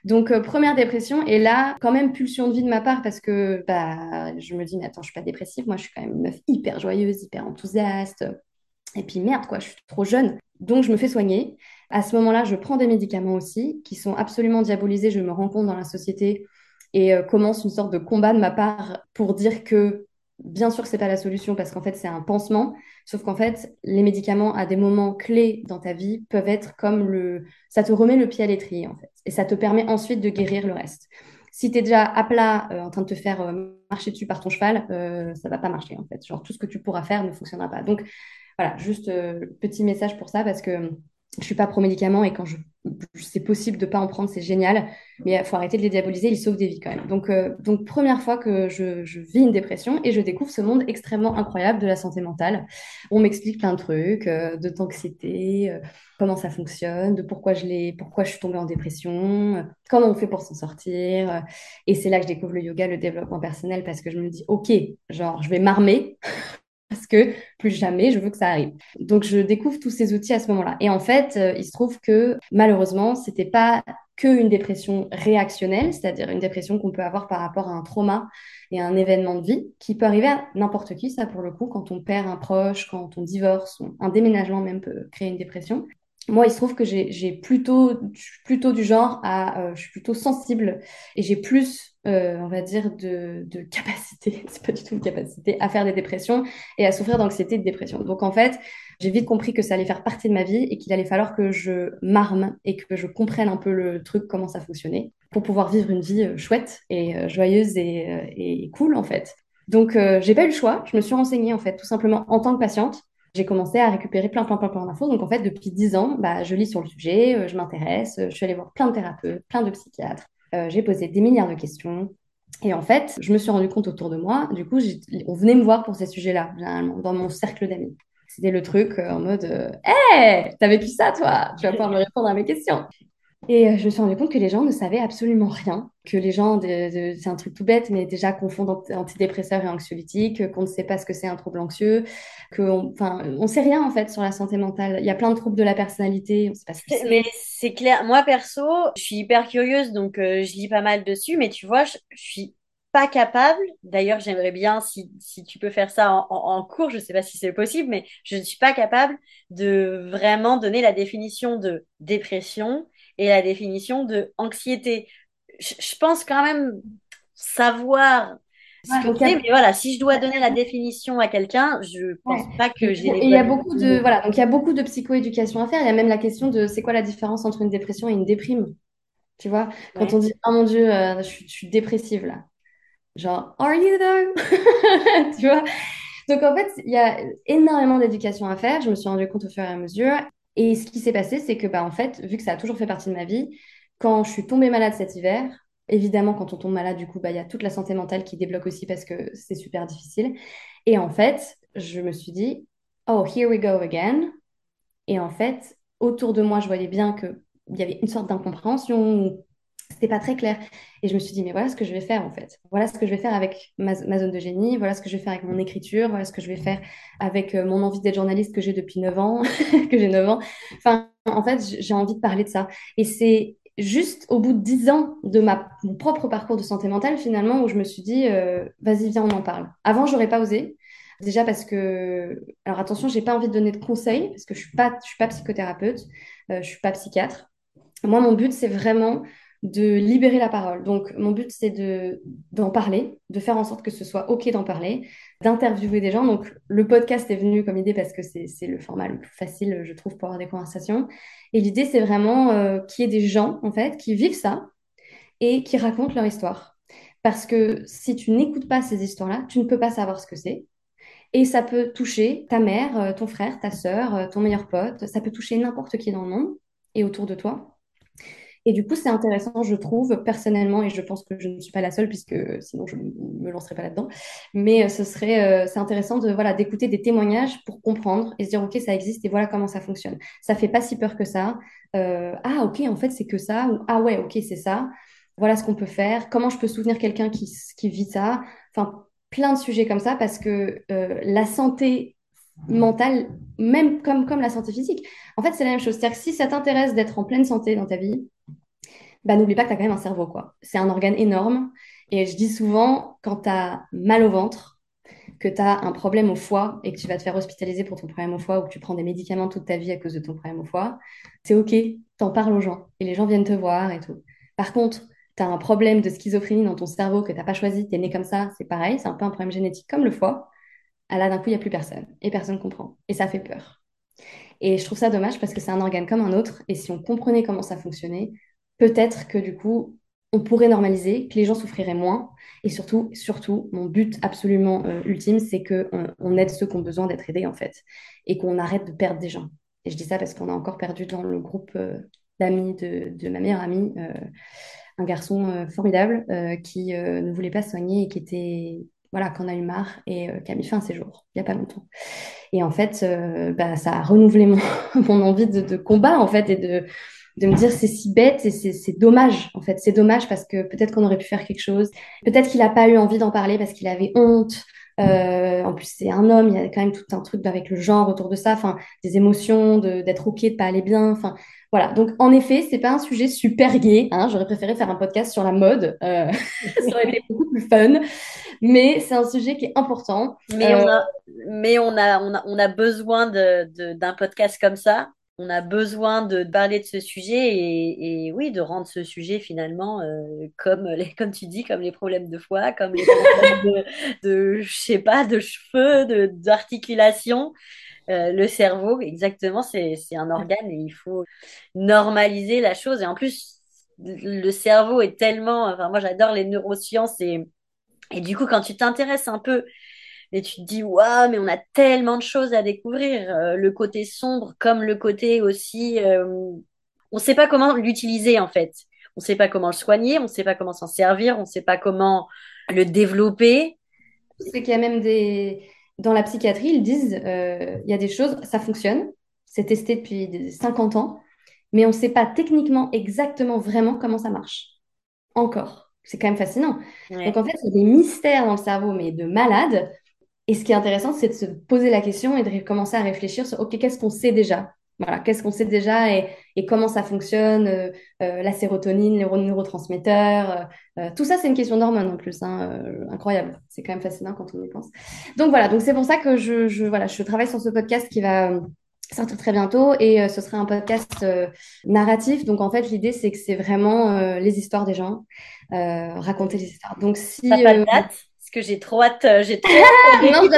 Donc, euh, première dépression, et là, quand même, pulsion de vie de ma part, parce que bah, je me dis, mais attends, je suis pas dépressive, moi, je suis quand même une meuf hyper joyeuse, hyper enthousiaste. Et puis, merde, quoi, je suis trop jeune. Donc, je me fais soigner. À ce moment-là, je prends des médicaments aussi, qui sont absolument diabolisés, je me rends compte dans la société, et euh, commence une sorte de combat de ma part pour dire que, bien sûr que c'est pas la solution, parce qu'en fait, c'est un pansement, sauf qu'en fait, les médicaments, à des moments clés dans ta vie, peuvent être comme le... Ça te remet le pied à l'étrier, en fait. Et ça te permet ensuite de guérir le reste. Si tu es déjà à plat euh, en train de te faire euh, marcher dessus par ton cheval, ça va pas marcher, en fait. Genre, tout ce que tu pourras faire ne fonctionnera pas. Donc, voilà, juste petit message pour ça, parce que je suis pas pro-médicaments et quand c'est possible de pas en prendre, c'est génial. Mais il faut arrêter de les diaboliser, ils sauvent des vies quand même. Donc, euh, première fois que je, vis une dépression et je découvre ce monde extrêmement incroyable de la santé mentale. On m'explique plein de trucs, euh, de d'anxiété, euh, comment ça fonctionne, de pourquoi je pourquoi je suis tombée en dépression, euh, comment on fait pour s'en sortir. euh. et c'est là que je découvre le yoga, le développement personnel, parce que je me dis, OK, genre, je vais m'armer parce que plus jamais je veux que ça arrive. Donc je découvre tous ces outils à ce moment-là. Et en fait, euh, il se trouve que malheureusement, c'était pas que une dépression réactionnelle, c'est-à-dire une dépression qu'on peut avoir par rapport à un trauma et à un événement de vie qui peut arriver à n'importe qui, ça pour le coup, quand on perd un proche, quand on divorce, un déménagement même peut créer une dépression. Moi, il se trouve que j'ai plutôt, du genre à, euh, je suis plutôt sensible et j'ai plus, euh, on va dire, de, de capacité, c'est pas du tout une capacité, à faire des dépressions et à souffrir d'anxiété et de dépression. Donc en fait, j'ai vite compris que ça allait faire partie de ma vie et qu'il allait falloir que je m'arme et que je comprenne un peu le truc, comment ça fonctionnait, pour pouvoir vivre une vie euh, chouette et joyeuse et, et cool en fait. Donc euh, j'ai pas eu le choix, je me suis renseignée en fait, tout simplement en tant que patiente. J'ai commencé à récupérer plein, plein, plein, plein d'infos. Donc, en fait, depuis 10 ans, bah, je lis sur le sujet, euh, je m'intéresse, euh, je suis allée voir plein de thérapeutes, plein de psychiatres. Euh, j'ai posé des milliards de questions. Et en fait, je me suis rendu compte autour de moi, du coup, on venait me voir pour ces sujets-là, généralement, dans mon cercle d'amis. C'était le truc en mode euh, Hey, t'as vécu ça, toi? Tu vas pouvoir me répondre à mes questions. Et euh, je me suis rendu compte que les gens ne savaient absolument rien, que les gens, c'est un truc tout bête, mais déjà confondent ant- antidépresseurs et anxiolytiques, qu'on ne sait pas ce que c'est un trouble anxieux, qu'on, enfin, on sait rien en fait sur la santé mentale. Il y a plein de troubles de la personnalité, on sait pas ce que c'est.
Mais c'est clair, moi perso, je suis hyper curieuse, donc euh, je lis pas mal dessus, mais tu vois, je, je suis pas capable. D'ailleurs, j'aimerais bien si, si tu peux faire ça en, cours, je sais pas si c'est possible, mais je ne suis pas capable de vraiment donner la définition de dépression et la définition de anxiété. Je, je pense quand même savoir ce
Ouais,
que mais voilà, si je dois donner la définition à quelqu'un, je pense
Ouais.
pas que j'ai
il y a beaucoup de, voilà, donc il y a beaucoup de psychoéducation à faire. Il y a même la question de c'est quoi la différence entre une dépression et une déprime. Tu vois, quand
Ouais.
on dit oh mon Dieu, euh, je, suis- je suis dépressive là. Genre, are you though? Tu vois? Donc en fait, il y a énormément d'éducation à faire. Je me suis rendu compte au fur et à mesure. Et ce qui s'est passé, c'est que bah, en fait, vu que ça a toujours fait partie de ma vie, quand je suis tombée malade cet hiver, évidemment, quand on tombe malade, du coup, bah, il y a toute la santé mentale qui débloque aussi parce que c'est super difficile. Et en fait, je me suis dit, oh, here we go again. Et en fait, autour de moi, je voyais bien qu'il y avait une sorte d'incompréhension. C'était pas très clair. Et je me suis dit, mais voilà ce que je vais faire en fait. Voilà ce que je vais faire avec ma, zone de génie, voilà ce que je vais faire avec mon écriture, voilà ce que je vais faire avec euh, mon envie d'être journaliste que j'ai depuis 9 ans, que j'ai 9 ans. Enfin, en fait, j'ai envie de parler de ça. Et c'est juste au bout de 10 ans de ma, mon propre parcours de santé mentale, finalement, où je me suis dit, euh, vas-y, viens, on en parle. Avant, j'aurais pas osé. Déjà parce que, alors attention, j'ai pas envie de donner de conseils parce que je suis pas, je suis pas psychothérapeute, euh, je suis pas psychiatre. Moi, mon but, c'est vraiment de libérer la parole. Donc, mon but, c'est de, d'en parler, de faire en sorte que ce soit OK d'en parler, d'interviewer des gens. Donc, le podcast est venu comme idée parce que c'est, le format le plus facile, je trouve, pour avoir des conversations. Et l'idée, c'est vraiment euh, qu'il y ait des gens, en fait, qui vivent ça et qui racontent leur histoire. Parce que si tu n'écoutes pas ces histoires-là, tu ne peux pas savoir ce que c'est. Et ça peut toucher ta mère, euh, ton frère, ta sœur, euh, ton meilleur pote. Ça peut toucher n'importe qui dans le monde et autour de toi. Et du coup, c'est intéressant, je trouve, personnellement, et je pense que je ne suis pas la seule, puisque sinon je ne me lancerai pas là-dedans. Mais euh, ce serait, euh, c'est intéressant de voilà d'écouter des témoignages pour comprendre et se dire ok, ça existe et voilà comment ça fonctionne. Ça fait pas si peur que ça. Euh, ah ok, en fait c'est que ça ou ah ouais ok c'est ça. Voilà ce qu'on peut faire. Comment je peux soutenir quelqu'un qui, qui vit ça? Enfin plein de sujets comme ça parce que la santé mentale, même comme, comme la santé physique. En fait, c'est la même chose. C'est-à-dire que si ça t'intéresse d'être en pleine santé dans ta vie, bah, n'oublie pas que tu as quand même un cerveau, quoi. C'est un organe énorme. Et je dis souvent, quand tu as mal au ventre, que tu as un problème au foie et que tu vas te faire hospitaliser pour ton problème au foie ou que tu prends des médicaments toute ta vie à cause de ton problème au foie, c'est OK, t'en parles aux gens et les gens viennent te voir et tout. Par contre, tu as un problème de schizophrénie dans ton cerveau que tu n'as pas choisi, tu es né comme ça, c'est pareil, c'est un peu un problème génétique comme le foie. Ah là, d'un coup, il n'y a plus personne et personne comprend. Et ça fait peur. Et je trouve ça dommage parce que c'est un organe comme un autre. Et si on comprenait comment ça fonctionnait, peut-être que du coup, on pourrait normaliser, que les gens souffriraient moins. Et surtout, surtout, mon but absolument euh, ultime, c'est qu'on on aide ceux qui ont besoin d'être aidés, en fait, et qu'on arrête de perdre des gens. Et je dis ça parce qu'on a encore perdu dans le groupe euh, d'amis de, ma meilleure amie euh, un garçon formidable qui ne voulait pas soigner et qui était, voilà, qu'on a eu marre et qui a mis fin à ses jours, il n'y a pas longtemps. Et en fait, bah, ça a renouvelé mon, envie de, de, combat, en fait, et de de me dire c'est si bête et c'est dommage en fait. C'est dommage parce que peut-être qu'on aurait pu faire quelque chose. Peut-être qu'il n'a pas eu envie d'en parler parce qu'il avait honte. Euh, en plus c'est un homme il y a quand même tout un truc avec le genre autour de ça. Enfin des émotions d'être ok de pas aller bien. Enfin voilà. Donc en effet c'est pas un sujet super gay hein. j'aurais préféré faire un podcast sur la mode. Euh, ça aurait été beaucoup plus fun. Mais c'est un sujet qui est important.
Mais on euh, a mais on a on a on a besoin de d'un podcast comme ça on a besoin de parler de ce sujet et, oui, de rendre ce sujet finalement euh, comme, les, comme tu dis, comme les problèmes de foie, comme les problèmes de, je sais pas, de cheveux, d'articulation. Euh, le cerveau, exactement, c'est un organe et il faut normaliser la chose. Et en plus, le cerveau est tellement, enfin moi j'adore les neurosciences et, et du coup quand tu t'intéresses un peu et tu te dis, waouh, mais on a tellement de choses à découvrir, euh, le côté sombre comme le côté aussi, euh, on ne sait pas comment l'utiliser en fait. On ne sait pas comment le soigner, on ne sait pas comment s'en servir, on ne sait pas comment le développer.
C'est qu'il y a même des... Dans la psychiatrie, ils disent, euh, il y a des choses, ça fonctionne, c'est testé depuis 50 ans, mais on ne sait pas techniquement exactement vraiment comment ça marche. Encore. C'est quand même fascinant. Donc en fait, il y a des mystères dans le cerveau, mais de malades, et ce qui est intéressant, c'est de se poser la question et de commencer à réfléchir sur, OK, qu'est-ce qu'on sait déjà? Voilà, qu'est-ce qu'on sait déjà et, comment ça fonctionne, euh, euh, la sérotonine, les neurotransmetteurs, euh, tout ça, c'est une question d'hormones en plus, hein, incroyable. C'est quand même fascinant quand on y pense. Donc voilà, donc c'est pour ça que je, voilà, je travaille sur ce podcast qui va sortir très bientôt et ce sera un podcast narratif. Donc en fait, l'idée, c'est que c'est vraiment les histoires des gens, raconter les histoires. Donc si...
pas de date? Que j'ai trop hâte. Euh, j'ai trop
non,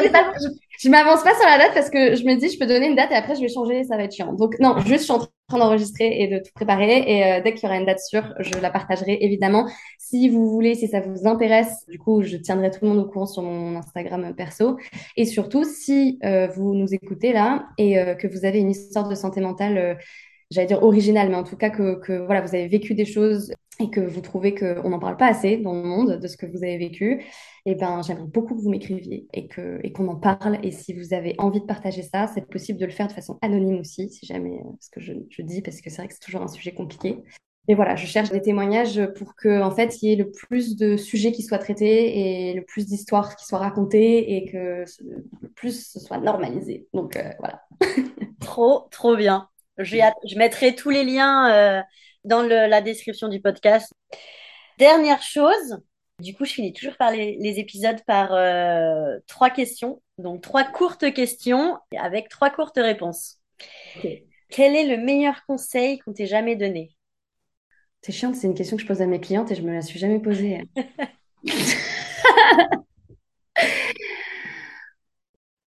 je, m'avance pas sur la date parce que je me dis, je peux donner une date et après je vais changer, ça va être chiant. Donc non, juste je suis en train d'enregistrer et de tout préparer et euh, dès qu'il y aura une date sûre, je la partagerai évidemment. Si vous voulez, si ça vous intéresse, du coup, je tiendrai tout le monde au courant sur mon Instagram perso. Et surtout, si euh, vous nous écoutez là et que vous avez une histoire de santé mentale j'allais dire originale, mais en tout cas que, que, voilà, vous avez vécu des choses et que vous trouvez qu'on n'en parle pas assez dans le monde de ce que vous avez vécu, eh ben, j'aimerais beaucoup que vous m'écriviez et qu'on et qu'on en parle. Et si vous avez envie de partager ça, c'est possible de le faire de façon anonyme aussi, si jamais, euh, ce que je, je dis, parce que c'est vrai que c'est toujours un sujet compliqué. et voilà, je cherche des témoignages pour que, en fait, il y ait le plus de sujets qui soient traités et le plus d'histoires qui soient racontées et que le plus ce soit normalisé. Donc, euh, voilà.
Trop, trop bien. Je, mettrai tous les liens euh, dans le, la description du podcast. Dernière chose, du coup, je finis toujours par les, les épisodes par euh, trois questions. Donc, trois courtes questions avec trois courtes réponses.
Okay.
Quel est le meilleur conseil qu'on t'ait jamais donné?
C'est chiant, c'est une question que je pose à mes clientes et je me la suis jamais posée.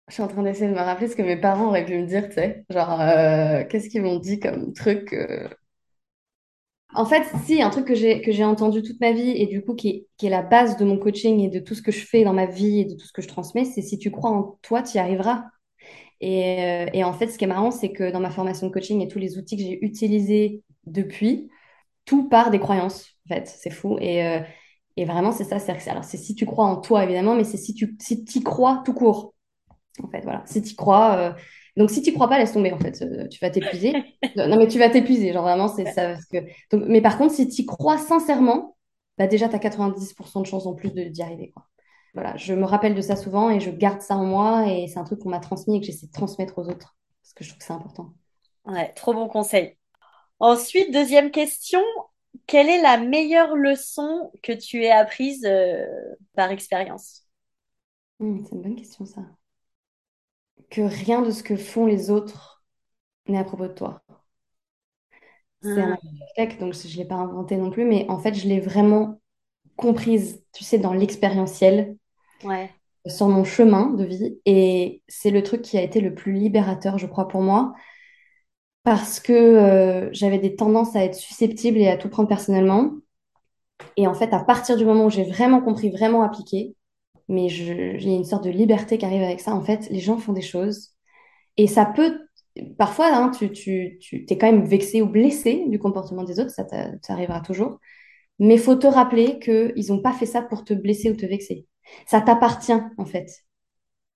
Je suis en train d'essayer de me rappeler ce que mes parents auraient pu me dire, tu sais. Genre, euh, qu'est-ce qu'ils m'ont dit comme truc euh... En fait, si, un truc que j'ai entendu toute ma vie et du coup qui est, qui est la base de mon coaching et de tout ce que je fais dans ma vie et de tout ce que je transmets, c'est si tu crois en toi, tu y arriveras. Et, euh, et, en fait, ce qui est marrant, c'est que dans ma formation de coaching et tous les outils que j'ai utilisés depuis, tout part des croyances. En fait, c'est fou. Et, euh, et vraiment, c'est ça. Alors, c'est si tu crois en toi, évidemment, mais c'est si tu si y crois tout court. En fait, voilà. Si tu crois. Euh... Donc, si tu crois pas, laisse tomber, en fait. Euh, tu vas t'épuiser. non, mais tu vas t'épuiser. Genre, vraiment, c'est ça. Parce que... Donc, mais par contre, si tu crois sincèrement, bah, déjà, tu as 90% de chances en plus de, d'y arriver. Quoi. Voilà, je me rappelle de ça souvent et je garde ça en moi et c'est un truc qu'on m'a transmis et que j'essaie de transmettre aux autres parce que je trouve que c'est important.
Ouais, trop bon conseil. Ensuite, deuxième question, quelle est la meilleure leçon que tu aies apprise euh, par expérience?
Mmh, C'est une bonne question ça. Que rien de ce que font les autres n'est à propos de toi. C'est un effet, donc je ne l'ai pas inventé non plus, mais en fait, je l'ai vraiment comprise, tu sais, dans l'expérientiel,
ouais.
sur mon chemin de vie. Et c'est le truc qui a été le plus libérateur, je crois, pour moi, parce que euh, j'avais des tendances à être susceptible et à tout prendre personnellement. Et en fait, à partir du moment où j'ai vraiment compris, vraiment appliqué, mais j'ai une sorte de liberté qui arrive avec ça. En fait, les gens font des choses et ça peut parfois, hein, tu, tu, tu es quand même vexé ou blessé du comportement des autres, ça, ça arrivera toujours. Mais il faut te rappeler qu'ils n'ont pas fait ça pour te blesser ou te vexer. Ça t'appartient, en fait.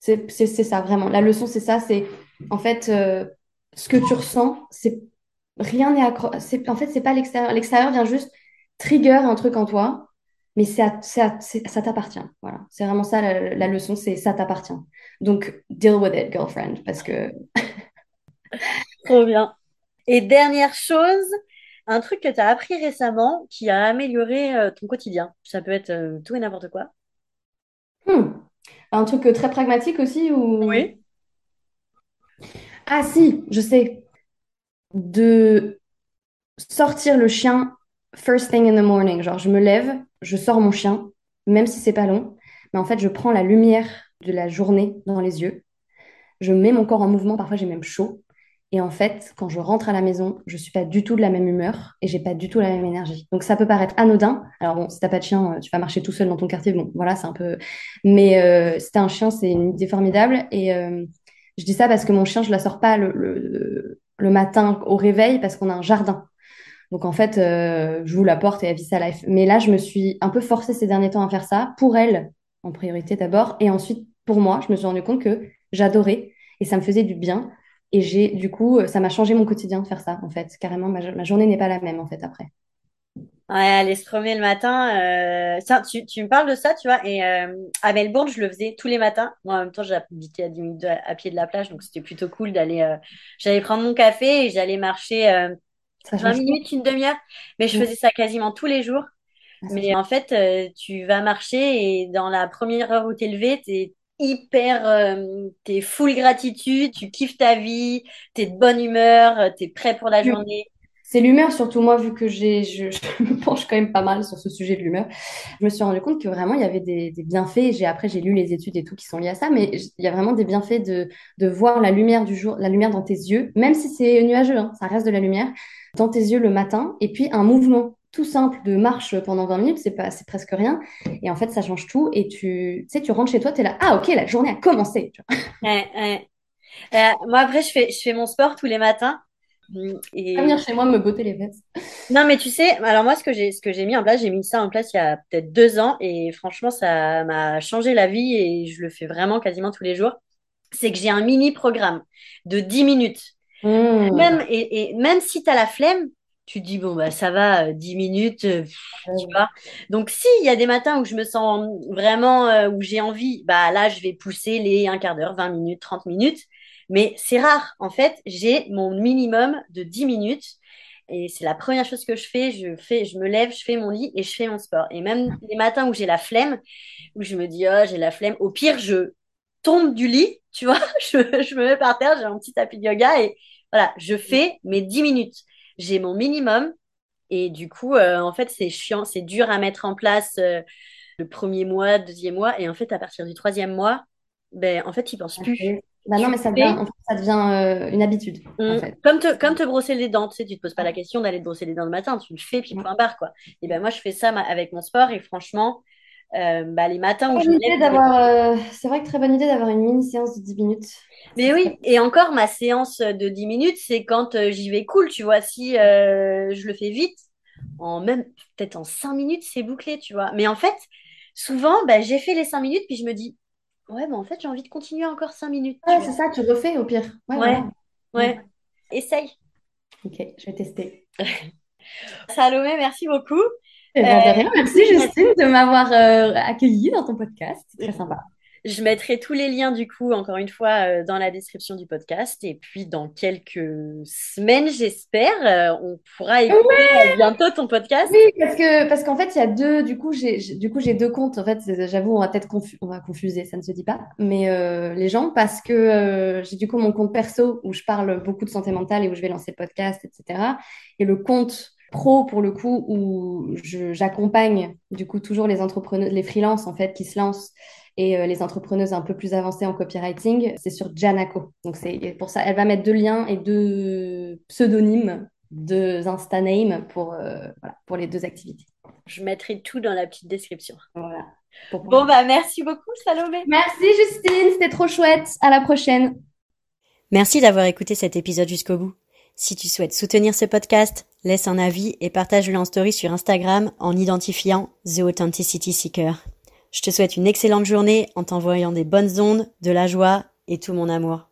C'est ça, vraiment. La leçon, c'est ça. C'est, en fait, euh, ce que tu ressens, c'est rien n'est accro... En fait, c'est pas l'extérieur. L'extérieur vient juste trigger un truc en toi, mais ça t'appartient. Voilà. C'est vraiment ça, la, la leçon, c'est ça t'appartient. Donc, deal with it, girlfriend, parce que...
Trop bien. Et dernière chose, un truc que tu as appris récemment qui a amélioré euh, ton quotidien. Ça peut être euh, tout et n'importe quoi.
Hmm. Un truc euh, très pragmatique aussi ou...
Oui.
Ah si, je sais. De sortir le chien first thing in the morning. Genre, je me lève, je sors mon chien, même si c'est pas long. Mais en fait, je prends la lumière de la journée dans les yeux. Je mets mon corps en mouvement. Parfois, j'ai même chaud. Et en fait, quand je rentre à la maison, je suis pas du tout de la même humeur et j'ai pas du tout la même énergie. Donc ça peut paraître anodin. Alors bon, si t'as pas de chien, tu vas marcher tout seul dans ton quartier. Bon, voilà, c'est un peu. Mais euh, si t'as un chien, c'est une idée formidable. Et euh, je dis ça parce que mon chien, je la sors pas le matin au réveil parce qu'on a un jardin. Donc en fait, euh, je vous la porte et elle vit sa life. Mais là, je me suis un peu forcée ces derniers temps à faire ça pour elle en priorité d'abord et ensuite pour moi. Je me suis rendu compte que j'adorais et ça me faisait du bien. Et j'ai, du coup, ça m'a changé mon quotidien de faire ça, en fait. Carrément, ma, journée n'est pas la même, en fait, après.
Ouais, aller se promener le matin. Euh... Tu, me parles de ça, tu vois. Et euh, à Melbourne, je le faisais tous les matins. Moi, en même temps, j'habitais à 10 minutes à, pied de la plage, donc c'était plutôt cool d'aller. Euh... J'allais prendre mon café et j'allais marcher euh, 20 minutes, une demi-heure. Mais je faisais ça quasiment tous les jours. Ah, Mais en fait, euh, tu vas marcher et dans la première heure où tu es levé, tu es hyper, euh, t'es full gratitude, tu kiffes ta vie, t'es de bonne humeur, t'es prêt pour la journée.
C'est l'humeur, surtout moi, vu que j'ai, je, je, me penche quand même pas mal sur ce sujet de l'humeur. Je me suis rendu compte que vraiment, il y avait des, des bienfaits. J'ai, après, j'ai lu les études et tout qui sont liées à ça, mais il y a vraiment des bienfaits de, de voir la lumière du jour, la lumière dans tes yeux, même si c'est nuageux, hein, ça reste de la lumière, dans tes yeux le matin, et puis un mouvement tout simple de marche pendant 20 minutes, c'est pas, c'est presque rien. Et en fait, ça change tout. Et tu, tu sais, tu rentres chez toi, tu es là, ah ok, la journée a commencé.
Ouais, ouais. Euh, moi, après, je fais, je fais mon sport tous les matins.
Et... venir chez moi me botter les fesses.
Non, mais tu sais, alors moi, ce que j'ai, ce que j'ai mis en place, j'ai mis ça en place il y a peut-être deux ans et franchement, ça m'a changé la vie et je le fais vraiment quasiment tous les jours. C'est que j'ai un mini programme de 10 minutes. Mmh. Même, et, et, même si tu as la flemme, tu te dis bon bah ça va 10 minutes tu vois. Donc si il y a des matins où je me sens vraiment où j'ai envie bah là je vais pousser les un quart d'heure 20 minutes 30 minutes. Mais c'est rare. En fait j'ai mon minimum de 10 minutes. Et c'est la première chose que je fais. Je fais, je me lève, je fais mon lit et je fais mon sport. Et même les matins où j'ai la flemme, où je me dis, oh, j'ai la flemme, au pire, je tombe du lit, tu vois, je, je me mets par terre, j'ai un petit tapis de yoga et voilà, je fais mes 10 minutes. J'ai mon minimum. Et du coup, euh, en fait, c'est chiant, c'est dur à mettre en place euh, le premier mois, deuxième mois. Et en fait, à partir du troisième mois, ben, en fait, tu penses plus.
Bah non, mais ça devient, en fait, ça devient euh, une habitude. En fait.
Comme, te, comme te brosser les dents, tu sais, tu te poses pas la question d'aller te brosser les dents le matin, tu le fais, puis point barre, quoi. Et ben moi, je fais ça avec mon sport, et franchement, euh, bah, les matins où je me lève,
euh, C'est vrai que très bonne idée d'avoir une mini séance de 10 minutes.
Mais oui, et encore, ma séance de 10 minutes, c'est quand j'y vais cool, tu vois. Si je le fais vite, en même, peut-être en 5 minutes, c'est bouclé, tu vois. Mais en fait, souvent, bah, j'ai fait les 5 minutes, puis je me dis, Ouais, mais en fait, j'ai envie de continuer encore cinq minutes.
Ouais, c'est ça, tu refais au pire.
Ouais, ouais. Essaye.
Ok, je vais tester.
Salomé, merci beaucoup.
Eh ben, de rien. Merci Justine de m'avoir euh, accueilli dans ton podcast. C'est très sympa.
Je mettrai tous les liens du coup, encore une fois, euh, dans la description du podcast. Et puis dans quelques semaines, j'espère, euh, on pourra écouter bientôt ton podcast.
Oui, parce que parce qu'en fait, il y a deux. Du coup, j'ai du coup j'ai deux comptes. En fait, j'avoue, on va peut-être on va confuser, ça ne se dit pas. Mais euh, les gens, parce que j'ai du coup mon compte perso où je parle beaucoup de santé mentale et où je vais lancer le podcast, etc. Et le compte pro pour le coup où j'accompagne du coup toujours les entrepreneurs, les freelances en fait qui se lancent et euh, les entrepreneuses un peu plus avancées en copywriting, c'est sur Janako. Donc c'est pour ça, elle va mettre deux liens et deux pseudonymes, deux Insta names pour, euh, voilà, pour les deux activités.
Je mettrai tout dans la petite description.
Voilà.
Bon, bah merci beaucoup, Salomé.
Merci, Justine. C'était trop chouette. À la prochaine.
Merci d'avoir écouté cet épisode jusqu'au bout. Si tu souhaites soutenir ce podcast, laisse un avis et partage-le en story sur Instagram en identifiant The Authenticity Seeker. Je te souhaite une excellente journée en t'envoyant des bonnes ondes, de la joie et tout mon amour.